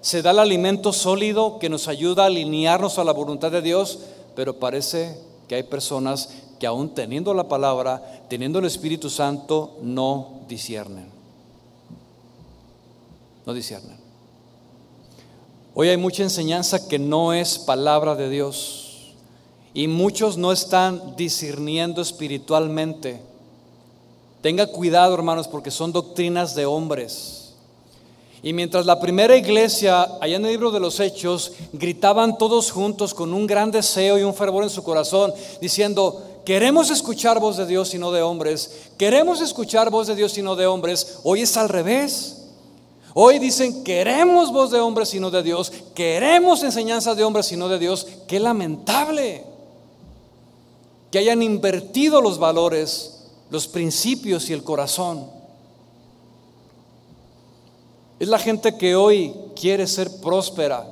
se da el alimento sólido que nos ayuda a alinearnos a la voluntad de Dios, pero parece que hay personas que aún teniendo la palabra, teniendo el Espíritu Santo, no disciernen. No disciernen. Hoy hay mucha enseñanza que no es palabra de Dios y muchos no están discerniendo espiritualmente. Tenga cuidado, hermanos, porque son doctrinas de hombres. Y mientras la primera iglesia, allá en el libro de los Hechos, gritaban todos juntos con un gran deseo y un fervor en su corazón, diciendo, queremos escuchar voz de Dios y no de hombres, queremos escuchar voz de Dios y no de hombres, hoy es al revés. Hoy dicen, queremos voz de hombres sino de Dios, queremos enseñanza de hombres sino de Dios. Qué lamentable que hayan invertido los valores, los principios y el corazón. Es la gente que hoy quiere ser próspera,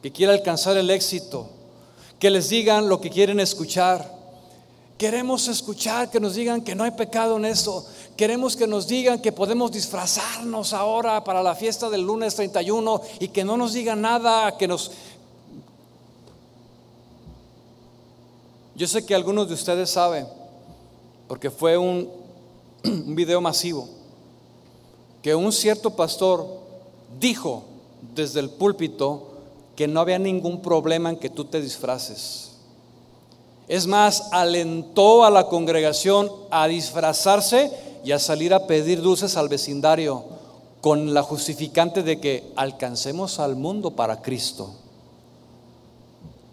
que quiere alcanzar el éxito, que les digan lo que quieren escuchar. Queremos escuchar que nos digan que no hay pecado en eso. Queremos que nos digan que podemos disfrazarnos ahora para la fiesta del lunes 31 y que no nos digan nada, que nos... Yo sé que algunos de ustedes saben, porque fue un video masivo, que un cierto pastor dijo desde el púlpito que no había ningún problema en que tú te disfraces. Es más, alentó a la congregación a disfrazarse y a salir a pedir dulces al vecindario con la justificante de que alcancemos al mundo para Cristo.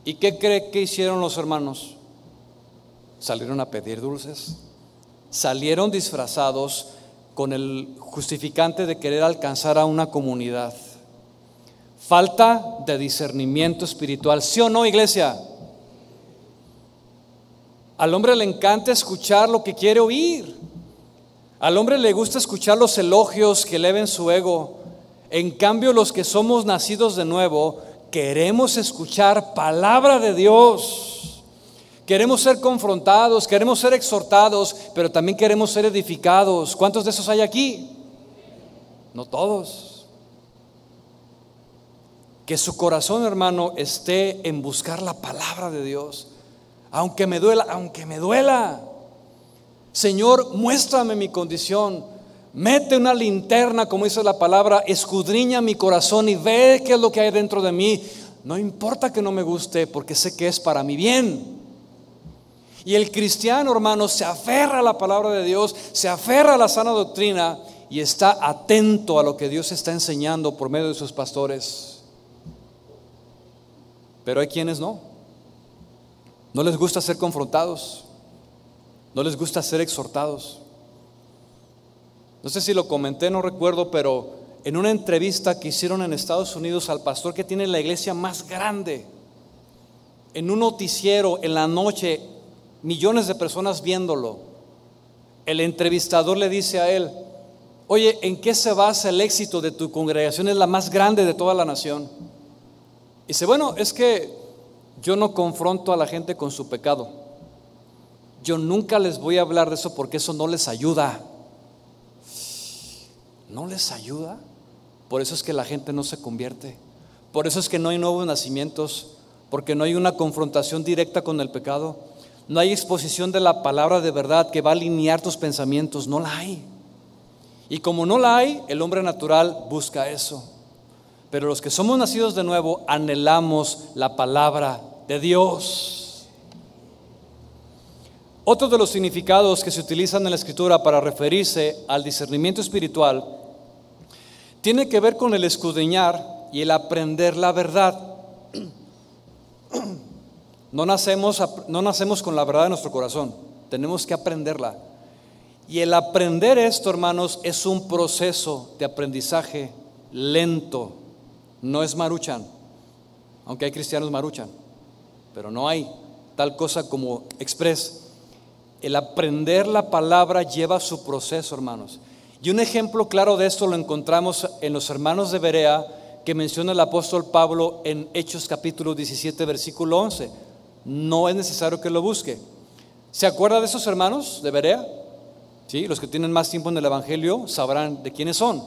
¿Y qué cree que hicieron los hermanos? Salieron a pedir dulces. Salieron disfrazados con el justificante de querer alcanzar a una comunidad. Falta de discernimiento espiritual. ¿Sí o no, iglesia? Al hombre le encanta escuchar lo que quiere oír. Al hombre le gusta escuchar los elogios que eleven su ego. En cambio, los que somos nacidos de nuevo, queremos escuchar palabra de Dios. Queremos ser confrontados, queremos ser exhortados, pero también queremos ser edificados. ¿Cuántos de esos hay aquí? No todos. Que su corazón, hermano, esté en buscar la palabra de Dios aunque me duela, aunque me duela. Señor, muéstrame mi condición. Mete una linterna, como dice la palabra, escudriña mi corazón y ve qué es lo que hay dentro de mí. No importa que no me guste, porque sé que es para mi bien. Y el cristiano, hermano, se aferra a la palabra de Dios, se aferra a la sana doctrina y está atento a lo que Dios está enseñando por medio de sus pastores. Pero hay quienes no. No les gusta ser confrontados. No les gusta ser exhortados. No sé si lo comenté, no recuerdo, pero en una entrevista que hicieron en Estados Unidos al pastor que tiene la iglesia más grande, en un noticiero en la noche, millones de personas viéndolo, el entrevistador le dice a él, oye, ¿en qué se basa el éxito de tu congregación? Es la más grande de toda la nación. Y dice, bueno, es que yo no confronto a la gente con su pecado. Yo nunca les voy a hablar de eso porque eso no les ayuda. ¿No les ayuda? Por eso es que la gente no se convierte. Por eso es que no hay nuevos nacimientos. Porque no hay una confrontación directa con el pecado. No hay exposición de la palabra de verdad que va a alinear tus pensamientos. No la hay. Y como no la hay, el hombre natural busca eso. Pero los que somos nacidos de nuevo anhelamos la palabra de Dios. Otro de los significados que se utilizan en la escritura para referirse al discernimiento espiritual tiene que ver con el escudriñar y el aprender la verdad. No nacemos, no nacemos con la verdad en nuestro corazón, tenemos que aprenderla. Y el aprender esto, hermanos, es un proceso de aprendizaje lento, no es maruchan, aunque hay cristianos maruchan pero no hay tal cosa como express. El aprender la palabra lleva su proceso, hermanos. Y un ejemplo claro de esto lo encontramos en los hermanos de Berea que menciona el apóstol Pablo en Hechos capítulo 17, versículo 11. No es necesario que lo busque. ¿Se acuerda de esos hermanos de Berea? ¿Sí? Los que tienen más tiempo en el Evangelio sabrán de quiénes son.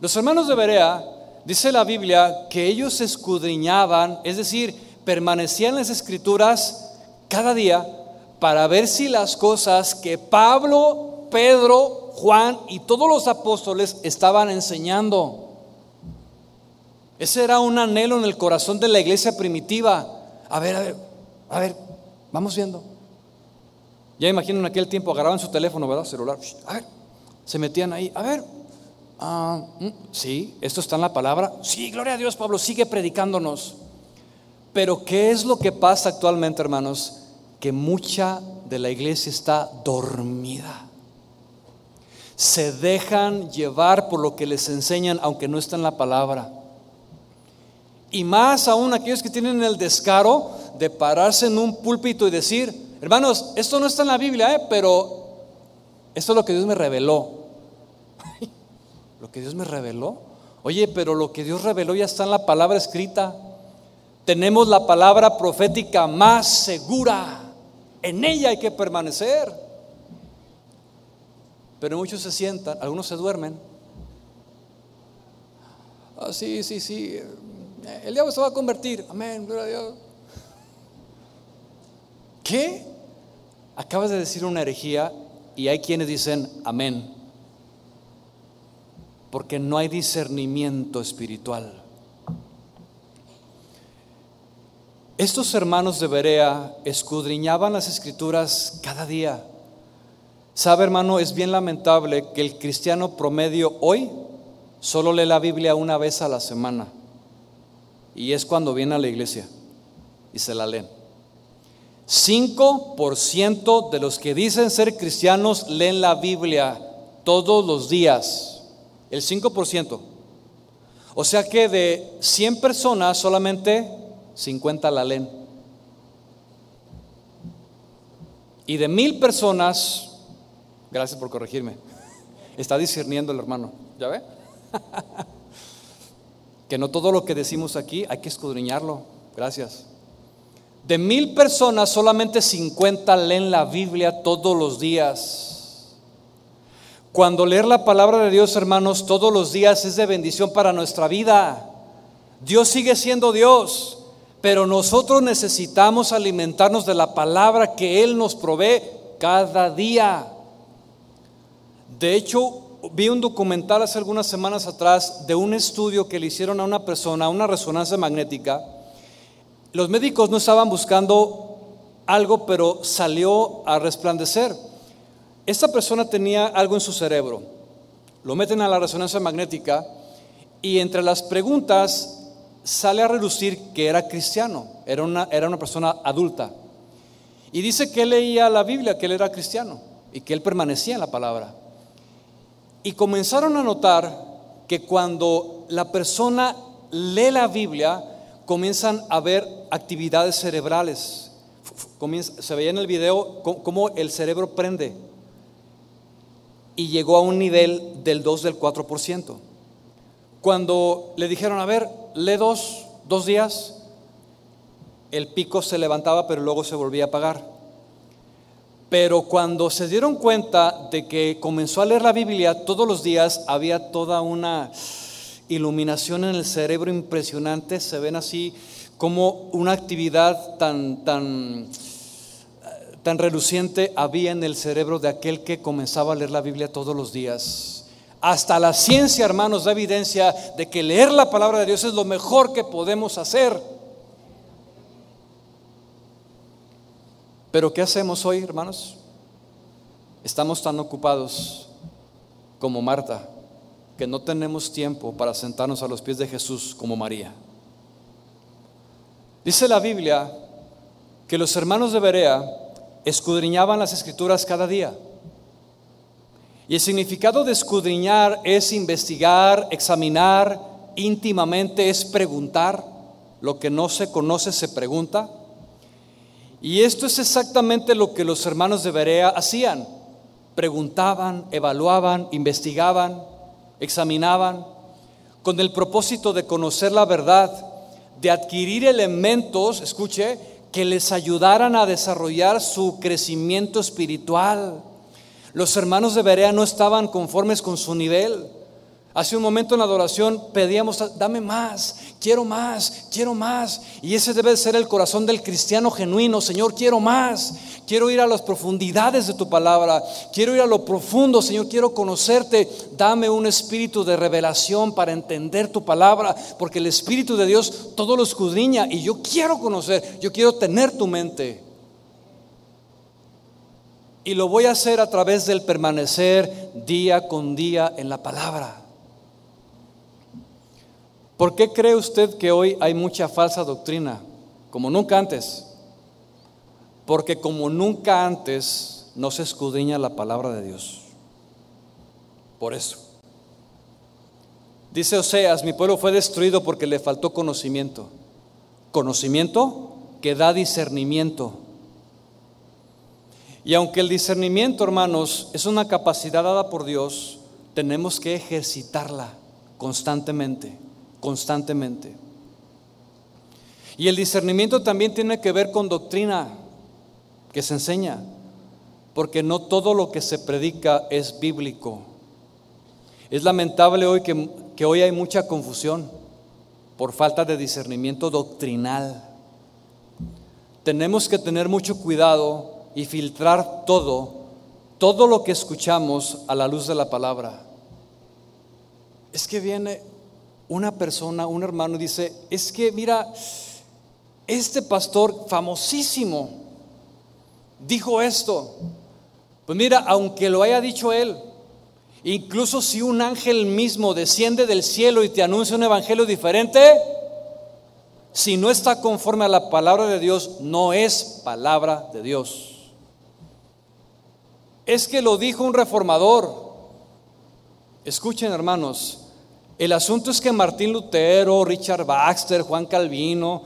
Los hermanos de Berea, dice la Biblia, que ellos escudriñaban, es decir, permanecía en las escrituras cada día para ver si las cosas que Pablo, Pedro, Juan y todos los apóstoles estaban enseñando. Ese era un anhelo en el corazón de la iglesia primitiva. A ver, a ver, a ver, vamos viendo. Ya imagino en aquel tiempo agarraban su teléfono, ¿verdad? Celular. A ver, se metían ahí. A ver, mm, sí, esto está en la palabra. Sí, gloria a Dios, Pablo, sigue predicándonos. Pero ¿qué es lo que pasa actualmente, hermanos? Que mucha de la iglesia está dormida. Se dejan llevar por lo que les enseñan, aunque no está en la palabra. Y más aún aquellos que tienen el descaro de pararse en un púlpito y decir, hermanos, esto no está en la Biblia, ¿eh? pero esto es lo que Dios me reveló. lo que Dios me reveló. Oye, pero lo que Dios reveló ya está en la palabra escrita. Tenemos la palabra profética más segura. En ella hay que permanecer. Pero muchos se sientan, algunos se duermen. Ah, sí, sí, sí. El diablo se va a convertir. Amén, gloria a Dios. ¿Qué? Acabas de decir una herejía y hay quienes dicen amén. Porque no hay discernimiento espiritual. Estos hermanos de Berea escudriñaban las escrituras cada día. Sabe, hermano, es bien lamentable que el cristiano promedio hoy solo lee la Biblia una vez a la semana. Y es cuando viene a la iglesia y se la leen. 5% de los que dicen ser cristianos leen la Biblia todos los días. El 5%. O sea que de 100 personas solamente 50 la leen. Y de mil personas, gracias por corregirme, está discerniendo el hermano. ¿Ya ve? que no todo lo que decimos aquí hay que escudriñarlo. Gracias. De mil personas, solamente 50 leen la Biblia todos los días. Cuando leer la palabra de Dios, hermanos, todos los días es de bendición para nuestra vida. Dios sigue siendo Dios, pero nosotros necesitamos alimentarnos de la palabra que Él nos provee cada día. De hecho, vi un documental hace algunas semanas atrás de un estudio que le hicieron a una persona, una resonancia magnética, los médicos no estaban buscando algo, pero salió a resplandecer. Esta persona tenía algo en su cerebro. Lo meten a la resonancia magnética y entre las preguntas sale a relucir que era cristiano, era una, era una persona adulta. Y dice que leía la Biblia, que él era cristiano y que él permanecía en la palabra. Y comenzaron a notar que cuando la persona lee la Biblia, comienzan a ver actividades cerebrales. se veía en el video cómo el cerebro prende. Y llegó a un nivel del 2 del 4%. Cuando le dijeron, a ver, lee dos, dos días, el pico se levantaba, pero luego se volvía a apagar. Pero cuando se dieron cuenta de que comenzó a leer la Biblia todos los días, había toda una iluminación en el cerebro impresionante, se ven así como una actividad tan, tan, tan reluciente había en el cerebro de aquel que comenzaba a leer la Biblia todos los días. Hasta la ciencia, hermanos, da evidencia de que leer la palabra de Dios es lo mejor que podemos hacer. Pero ¿qué hacemos hoy, hermanos? Estamos tan ocupados como Marta que no tenemos tiempo para sentarnos a los pies de Jesús como María. Dice la Biblia que los hermanos de Berea escudriñaban las escrituras cada día. Y el significado de escudriñar es investigar, examinar íntimamente, es preguntar. Lo que no se conoce se pregunta. Y esto es exactamente lo que los hermanos de Berea hacían. Preguntaban, evaluaban, investigaban examinaban con el propósito de conocer la verdad, de adquirir elementos, escuche, que les ayudaran a desarrollar su crecimiento espiritual. Los hermanos de Berea no estaban conformes con su nivel. Hace un momento en la adoración pedíamos, dame más, quiero más, quiero más. Y ese debe ser el corazón del cristiano genuino. Señor, quiero más. Quiero ir a las profundidades de tu palabra. Quiero ir a lo profundo, Señor. Quiero conocerte. Dame un espíritu de revelación para entender tu palabra. Porque el Espíritu de Dios todo lo escudriña. Y yo quiero conocer. Yo quiero tener tu mente. Y lo voy a hacer a través del permanecer día con día en la palabra. ¿Por qué cree usted que hoy hay mucha falsa doctrina? Como nunca antes. Porque como nunca antes no se escudriña la palabra de Dios. Por eso. Dice Oseas, mi pueblo fue destruido porque le faltó conocimiento. Conocimiento que da discernimiento. Y aunque el discernimiento, hermanos, es una capacidad dada por Dios, tenemos que ejercitarla constantemente, constantemente. Y el discernimiento también tiene que ver con doctrina que se enseña, porque no todo lo que se predica es bíblico. Es lamentable hoy que, que hoy hay mucha confusión por falta de discernimiento doctrinal. Tenemos que tener mucho cuidado y filtrar todo, todo lo que escuchamos a la luz de la palabra. Es que viene una persona, un hermano, dice, es que mira, este pastor famosísimo dijo esto. Pues mira, aunque lo haya dicho él, incluso si un ángel mismo desciende del cielo y te anuncia un evangelio diferente, si no está conforme a la palabra de Dios, no es palabra de Dios. Es que lo dijo un reformador. Escuchen hermanos, el asunto es que Martín Lutero, Richard Baxter, Juan Calvino,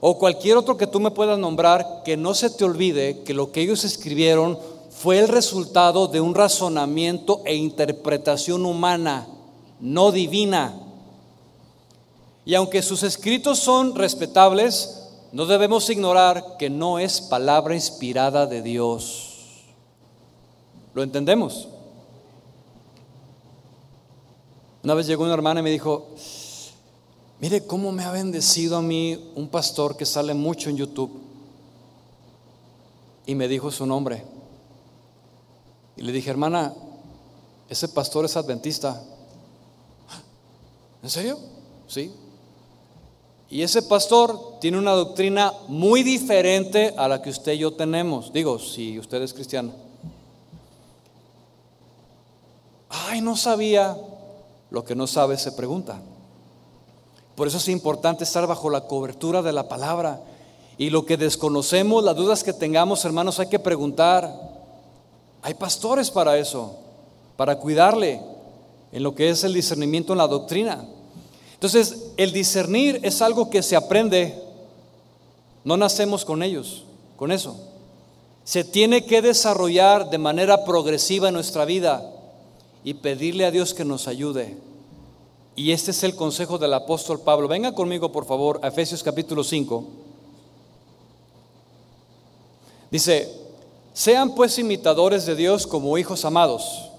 o cualquier otro que tú me puedas nombrar, que no se te olvide que lo que ellos escribieron fue el resultado de un razonamiento e interpretación humana, no divina. Y aunque sus escritos son respetables, no debemos ignorar que no es palabra inspirada de Dios. ¿Lo entendemos? Una vez llegó una hermana y me dijo, Mire cómo me ha bendecido a mí un pastor que sale mucho en YouTube. Y me dijo su nombre. Y le dije, hermana, ese pastor es adventista. ¿En serio? Sí. Y ese pastor tiene una doctrina muy diferente a la que usted y yo tenemos. Digo, si usted es cristiano. Ay, no sabía. Lo que no sabe se pregunta. Por eso es importante estar bajo la cobertura de la palabra. Y lo que desconocemos, las dudas que tengamos, hermanos, hay que preguntar. Hay pastores para eso, para cuidarle en lo que es el discernimiento en la doctrina. Entonces, el discernir es algo que se aprende, no nacemos con ellos, con eso. Se tiene que desarrollar de manera progresiva en nuestra vida y pedirle a Dios que nos ayude. Y este es el consejo del apóstol Pablo. Venga conmigo, por favor, a Efesios capítulo 5. Dice, sean pues imitadores de Dios como hijos amados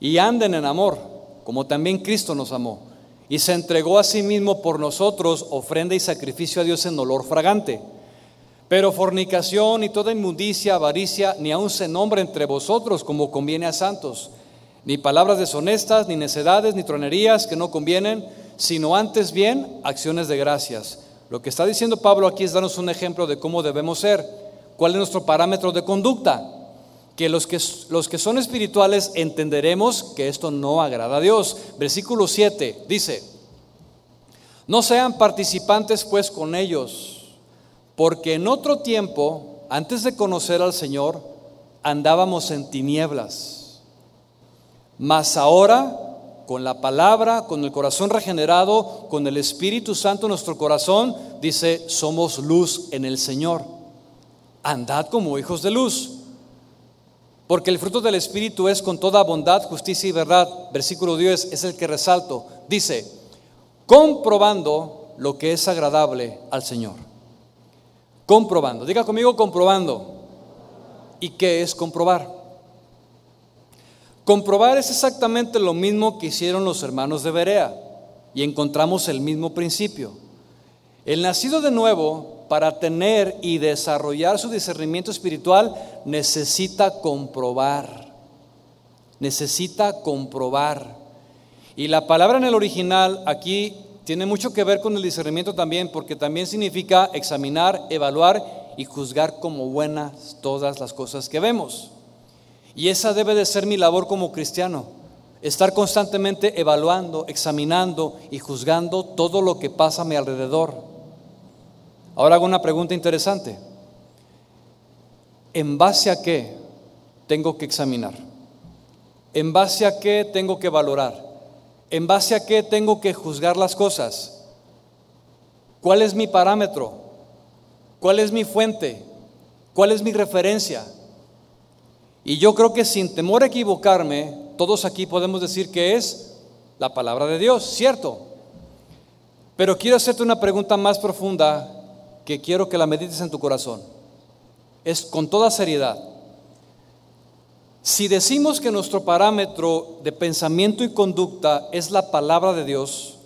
y anden en amor, como también Cristo nos amó y se entregó a sí mismo por nosotros, ofrenda y sacrificio a Dios en olor fragante. Pero fornicación y toda inmundicia, avaricia, ni aun se nombra entre vosotros como conviene a santos ni palabras deshonestas, ni necedades, ni tronerías que no convienen, sino antes bien acciones de gracias. Lo que está diciendo Pablo aquí es darnos un ejemplo de cómo debemos ser, cuál es nuestro parámetro de conducta. Que los, que los que son espirituales entenderemos que esto no agrada a Dios. Versículo 7 dice, no sean participantes pues con ellos, porque en otro tiempo, antes de conocer al Señor, andábamos en tinieblas mas ahora, con la palabra, con el corazón regenerado, con el Espíritu Santo en nuestro corazón, dice, somos luz en el Señor. Andad como hijos de luz. Porque el fruto del Espíritu es con toda bondad, justicia y verdad. Versículo 10 es el que resalto. Dice, comprobando lo que es agradable al Señor. Comprobando. Diga conmigo comprobando. ¿Y qué es comprobar? Comprobar es exactamente lo mismo que hicieron los hermanos de Berea y encontramos el mismo principio. El nacido de nuevo, para tener y desarrollar su discernimiento espiritual, necesita comprobar. Necesita comprobar. Y la palabra en el original aquí tiene mucho que ver con el discernimiento también, porque también significa examinar, evaluar y juzgar como buenas todas las cosas que vemos. Y esa debe de ser mi labor como cristiano. Estar constantemente evaluando, examinando y juzgando todo lo que pasa a mi alrededor. Ahora hago una pregunta interesante. ¿En base a qué tengo que examinar? ¿En base a qué tengo que valorar? ¿En base a qué tengo que juzgar las cosas? ¿Cuál es mi parámetro? ¿Cuál es mi fuente? ¿Cuál es mi referencia? Y yo creo que sin temor a equivocarme, todos aquí podemos decir que es la palabra de Dios, cierto. Pero quiero hacerte una pregunta más profunda que quiero que la medites en tu corazón. Es con toda seriedad. Si decimos que nuestro parámetro de pensamiento y conducta es la palabra de Dios,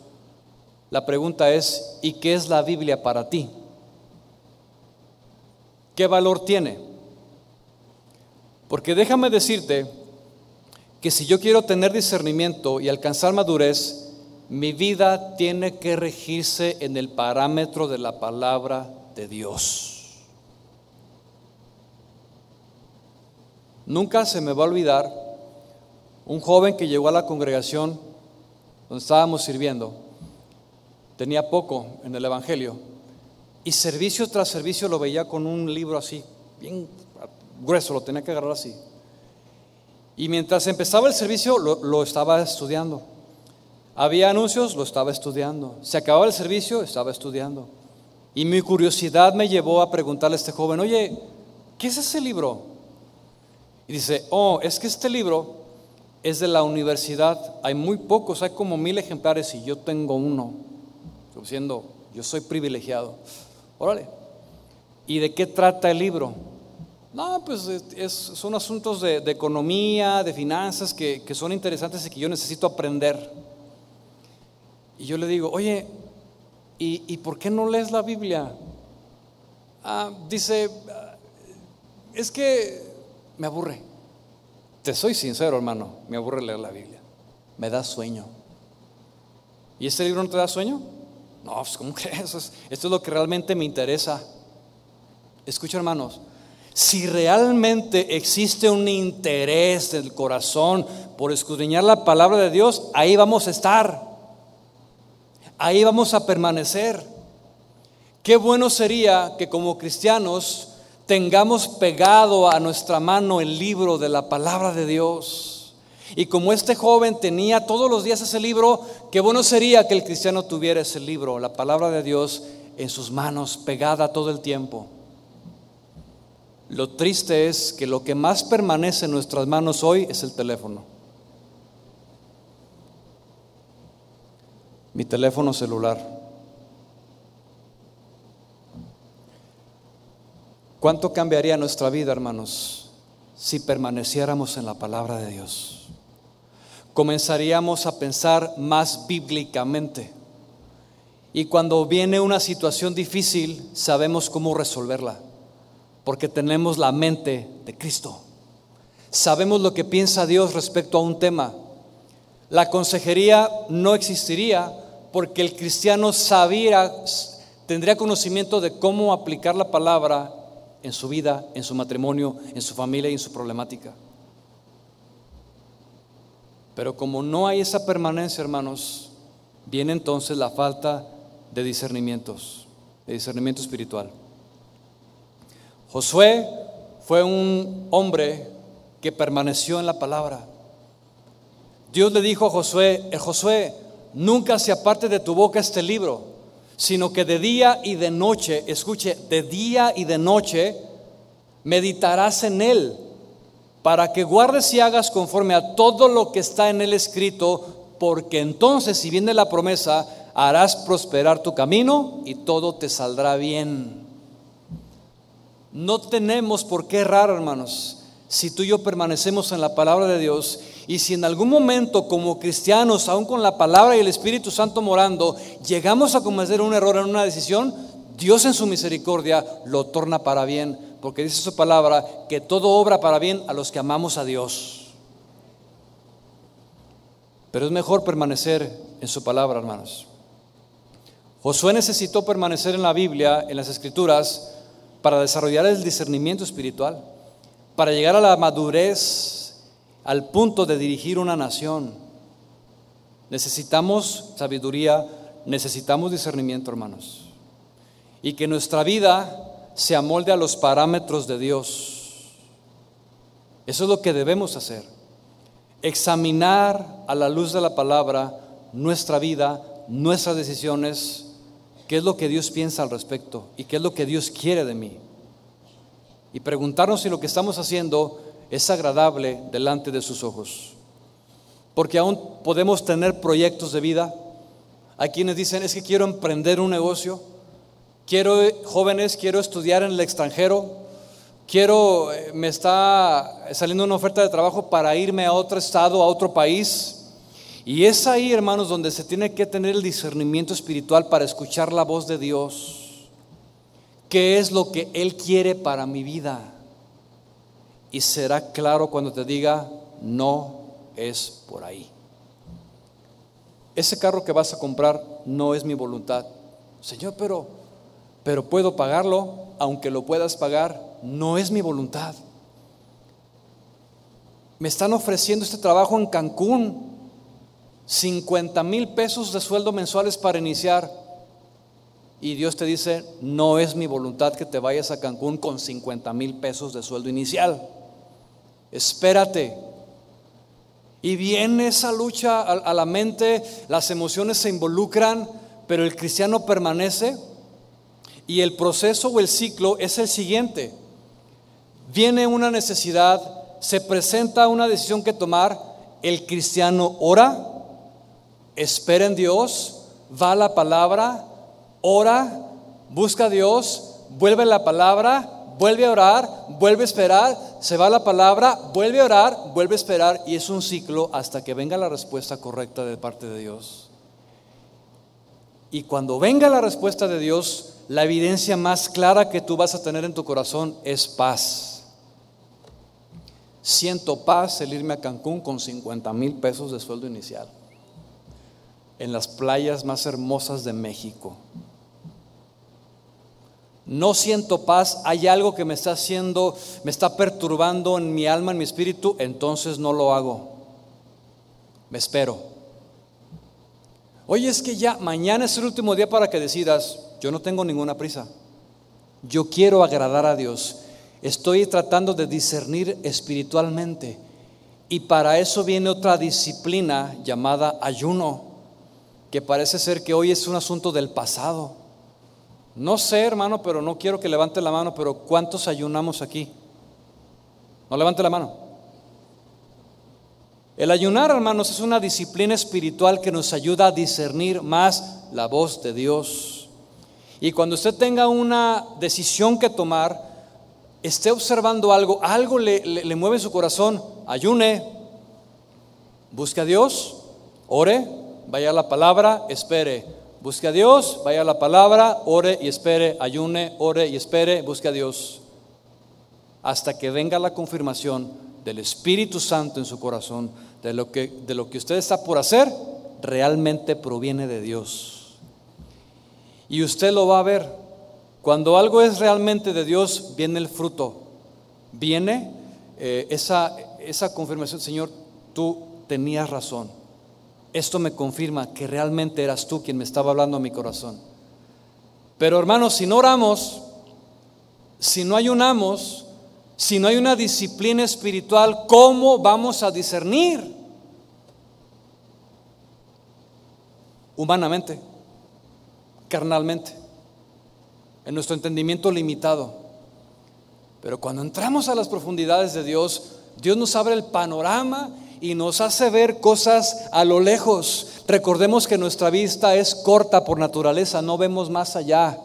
la pregunta es, ¿y qué es la Biblia para ti? ¿Qué valor tiene? Porque déjame decirte que si yo quiero tener discernimiento y alcanzar madurez, mi vida tiene que regirse en el parámetro de la palabra de Dios. Nunca se me va a olvidar un joven que llegó a la congregación donde estábamos sirviendo. Tenía poco en el Evangelio. Y servicio tras servicio lo veía con un libro así, bien grueso, lo tenía que agarrar así. Y mientras empezaba el servicio lo, estaba estudiando. Había anuncios, lo estaba estudiando. Se acababa el servicio, estaba estudiando. Y mi curiosidad me llevó a preguntarle a este joven, oye, ¿qué es ese libro? Y dice, oh, es que este libro es de la universidad. Hay muy pocos, hay como mil ejemplares y yo tengo uno. Siendo, yo soy privilegiado. Órale. ¿Y de qué trata el libro? No, pues son asuntos de, economía, de finanzas que, son interesantes y que yo necesito aprender. Y yo le digo, oye, ¿y, por qué no lees la Biblia? Ah, dice, es que me aburre. Te soy sincero, hermano, me aburre leer la Biblia. Me da sueño. ¿Y este libro no te da sueño? No, pues ¿cómo crees? Esto es lo que realmente me interesa. Escucha, hermanos, si realmente existe un interés del corazón por escudriñar la palabra de Dios, ahí vamos a estar. Ahí vamos a permanecer. Qué bueno sería que como cristianos tengamos pegado a nuestra mano el libro de la palabra de Dios. Y como este joven tenía todos los días ese libro, qué bueno sería que el cristiano tuviera ese libro, la palabra de Dios, en sus manos, pegada todo el tiempo. Lo triste es que lo que más permanece en nuestras manos hoy es el teléfono. Mi teléfono celular. ¿Cuánto cambiaría nuestra vida, hermanos, si permaneciéramos en la palabra de Dios? Comenzaríamos a pensar más bíblicamente. Y cuando viene una situación difícil, sabemos cómo resolverla porque tenemos la mente de Cristo. Sabemos lo que piensa Dios respecto a un tema. La consejería no existiría porque el cristiano sabía, tendría conocimiento de cómo aplicar la palabra en su vida, en su matrimonio, en su familia y en su problemática. Pero como no hay esa permanencia, hermanos, viene entonces la falta de discernimientos, de discernimiento espiritual. Josué fue un hombre que permaneció en la palabra. Dios le dijo a Josué, eh, Josué, nunca se aparte de tu boca este libro, sino que de día y de noche, escuche, de día y de noche meditarás en él, para que guardes y hagas conforme a todo lo que está en él escrito, porque entonces, si viene la promesa, harás prosperar tu camino y todo te saldrá bien. No tenemos por qué errar, hermanos, si tú y yo permanecemos en la palabra de Dios y si en algún momento como cristianos, aún con la palabra y el Espíritu Santo morando, llegamos a cometer un error en una decisión, Dios en su misericordia lo torna para bien, porque dice su palabra que todo obra para bien a los que amamos a Dios. Pero es mejor permanecer en su palabra, hermanos. Josué necesitó permanecer en la Biblia, en las Escrituras, para desarrollar el discernimiento espiritual, para llegar a la madurez al punto de dirigir una nación. Necesitamos sabiduría, necesitamos discernimiento, hermanos. Y que nuestra vida se amolde a los parámetros de Dios. Eso es lo que debemos hacer. Examinar a la luz de la palabra nuestra vida, nuestras decisiones, qué es lo que Dios piensa al respecto y qué es lo que Dios quiere de mí. Y preguntarnos si lo que estamos haciendo es agradable delante de sus ojos. porque aún podemos tener proyectos de vida. Hay quienes dicen, es que quiero emprender un negocio, quiero, jóvenes, quiero estudiar en el extranjero, quiero, eh, me está saliendo una oferta de trabajo para irme a otro estado, a otro país. Y es ahí, hermanos, donde se tiene que tener el discernimiento espiritual para escuchar la voz de Dios. ¿Qué es lo que Él quiere para mi vida? Y será claro cuando te diga, no es por ahí. Ese carro que vas a comprar no es mi voluntad. Señor, pero, pero puedo pagarlo, aunque lo puedas pagar, no es mi voluntad. Me están ofreciendo este trabajo en Cancún, 50 mil pesos de sueldo mensuales para iniciar. Y Dios te dice, no es mi voluntad que te vayas a Cancún con 50 mil pesos de sueldo inicial. Espérate, y viene esa lucha a, la mente, las emociones se involucran, pero el cristiano permanece y el proceso o el ciclo es el siguiente. Viene una necesidad, se presenta una decisión que tomar, el cristiano ora, espera en Dios, va a la palabra, ora, busca a Dios, vuelve a la palabra, vuelve a orar, vuelve a esperar, se va la palabra, vuelve a orar, vuelve a esperar y es un ciclo hasta que venga la respuesta correcta de parte de Dios. Y cuando venga la respuesta de Dios, la evidencia más clara que tú vas a tener en tu corazón es paz. Siento paz el irme a Cancún con 50 mil pesos de sueldo inicial, en las playas más hermosas de México no siento paz, hay algo que me está haciendo, me está perturbando en mi alma, en mi espíritu, entonces no lo hago. Me espero. Oye, es que ya mañana es el último día para que decidas. Yo no tengo ninguna prisa. Yo quiero agradar a Dios. Estoy tratando de discernir espiritualmente. Y para eso viene otra disciplina llamada ayuno, que parece ser que hoy es un asunto del pasado. No sé, hermano, pero no quiero que levante la mano, pero ¿cuántos ayunamos aquí? No levante la mano. El ayunar, hermanos, es una disciplina espiritual que nos ayuda a discernir más la voz de Dios. Y cuando usted tenga una decisión que tomar, esté observando algo, algo le, le mueve su corazón, ayune, busque a Dios, ore, vaya a la palabra, espere. Busque a Dios, vaya a la palabra, ore y espere, ayune, ore y espere, busque a Dios. Hasta que venga la confirmación del Espíritu Santo en su corazón de lo que, de lo que usted está por hacer, realmente proviene de Dios. Y usted lo va a ver. Cuando algo es realmente de Dios, viene el fruto. Viene eh, esa, esa confirmación, Señor, tú tenías razón esto me confirma que realmente eras tú quien me estaba hablando a mi corazón. Pero hermanos, si no oramos, si no ayunamos, si no hay una disciplina espiritual, ¿cómo vamos a discernir? Humanamente, carnalmente, en nuestro entendimiento limitado. Pero cuando entramos a las profundidades de Dios, Dios nos abre el panorama y nos hace ver cosas a lo lejos. Recordemos que nuestra vista es corta por naturaleza, no vemos más allá,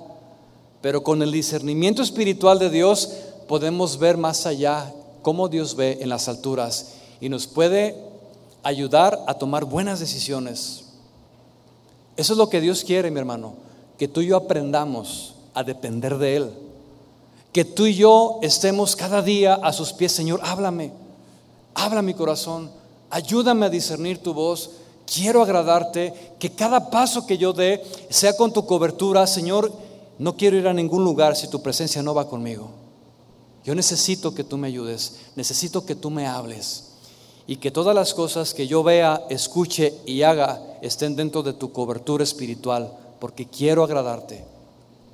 pero con el discernimiento espiritual de Dios podemos ver más allá cómo Dios ve en las alturas y nos puede ayudar a tomar buenas decisiones. Eso es lo que Dios quiere, mi hermano, que tú y yo aprendamos a depender de Él. Que tú y yo estemos cada día a sus pies, Señor, háblame, habla mi corazón, ayúdame a discernir tu voz, quiero agradarte, que cada paso que yo dé sea con tu cobertura, Señor, no quiero ir a ningún lugar si tu presencia no va conmigo. Yo necesito que tú me ayudes, necesito que tú me hables y que todas las cosas que yo vea, escuche y haga estén dentro de tu cobertura espiritual, porque quiero agradarte,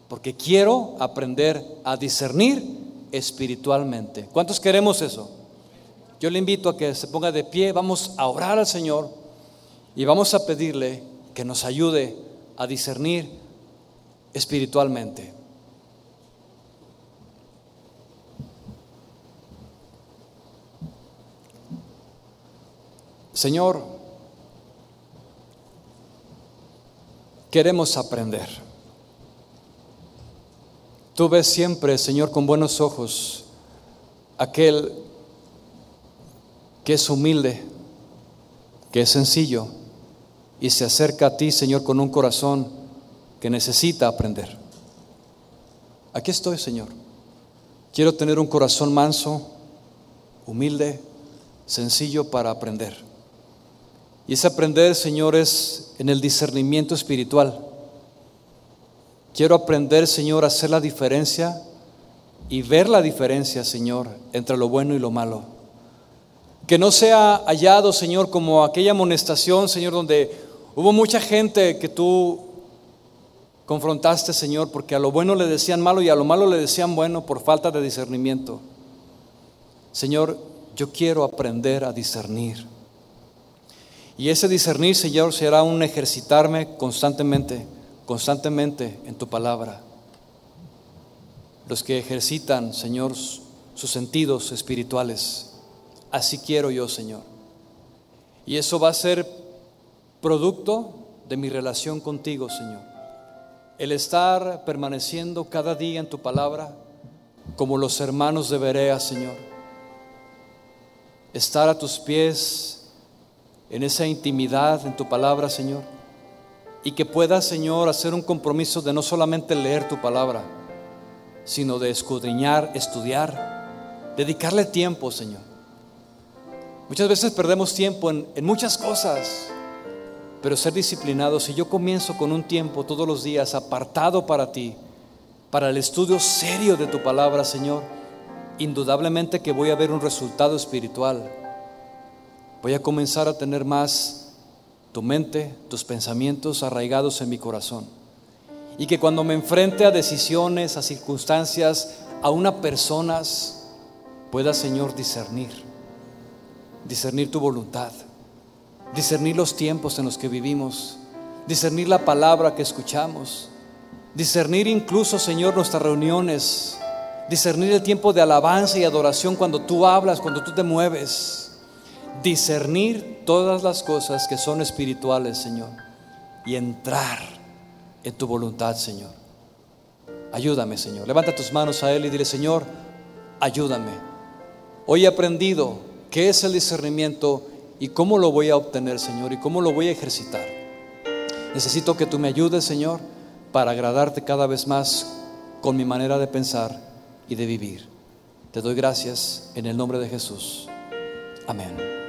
porque quiero aprender a discernir espiritualmente. ¿Cuántos queremos eso? Yo le invito a que se ponga de pie, vamos a orar al Señor y vamos a pedirle que nos ayude a discernir espiritualmente. Señor, queremos aprender. Tú ves siempre, Señor, con buenos ojos aquel que es humilde, que es sencillo y se acerca a ti, Señor, con un corazón que necesita aprender. Aquí estoy, Señor. Quiero tener un corazón manso, humilde, sencillo para aprender. Y ese aprender, Señor, es en el discernimiento espiritual. Quiero aprender, Señor, a hacer la diferencia y ver la diferencia, Señor, entre lo bueno y lo malo. Que no sea hallado, Señor, como aquella amonestación, Señor, donde hubo mucha gente que tú confrontaste, Señor, porque a lo bueno le decían malo y a lo malo le decían bueno por falta de discernimiento. Señor, yo quiero aprender a discernir. Y ese discernir, Señor, será un ejercitarme constantemente, constantemente en tu palabra. Los que ejercitan, Señor, sus sentidos espirituales. Así quiero yo, Señor. Y eso va a ser producto de mi relación contigo, Señor. El estar permaneciendo cada día en tu palabra como los hermanos de Berea, Señor. Estar a tus pies en esa intimidad en tu palabra, Señor. Y que pueda, Señor, hacer un compromiso de no solamente leer tu palabra, sino de escudriñar, estudiar, dedicarle tiempo, Señor. Muchas veces perdemos tiempo en, muchas cosas, pero ser disciplinado, si yo comienzo con un tiempo todos los días apartado para ti, para el estudio serio de tu palabra, Señor, indudablemente que voy a ver un resultado espiritual voy a comenzar a tener más tu mente, tus pensamientos arraigados en mi corazón. Y que cuando me enfrente a decisiones, a circunstancias, a una personas, pueda, Señor, discernir, discernir tu voluntad, discernir los tiempos en los que vivimos, discernir la palabra que escuchamos, discernir incluso, Señor, nuestras reuniones, discernir el tiempo de alabanza y adoración cuando tú hablas, cuando tú te mueves discernir todas las cosas que son espirituales, Señor, y entrar en tu voluntad, Señor. Ayúdame, Señor. Levanta tus manos a Él y dile, Señor, ayúdame. Hoy he aprendido qué es el discernimiento y cómo lo voy a obtener, Señor, y cómo lo voy a ejercitar. Necesito que tú me ayudes, Señor, para agradarte cada vez más con mi manera de pensar y de vivir. Te doy gracias en el nombre de Jesús. Amén.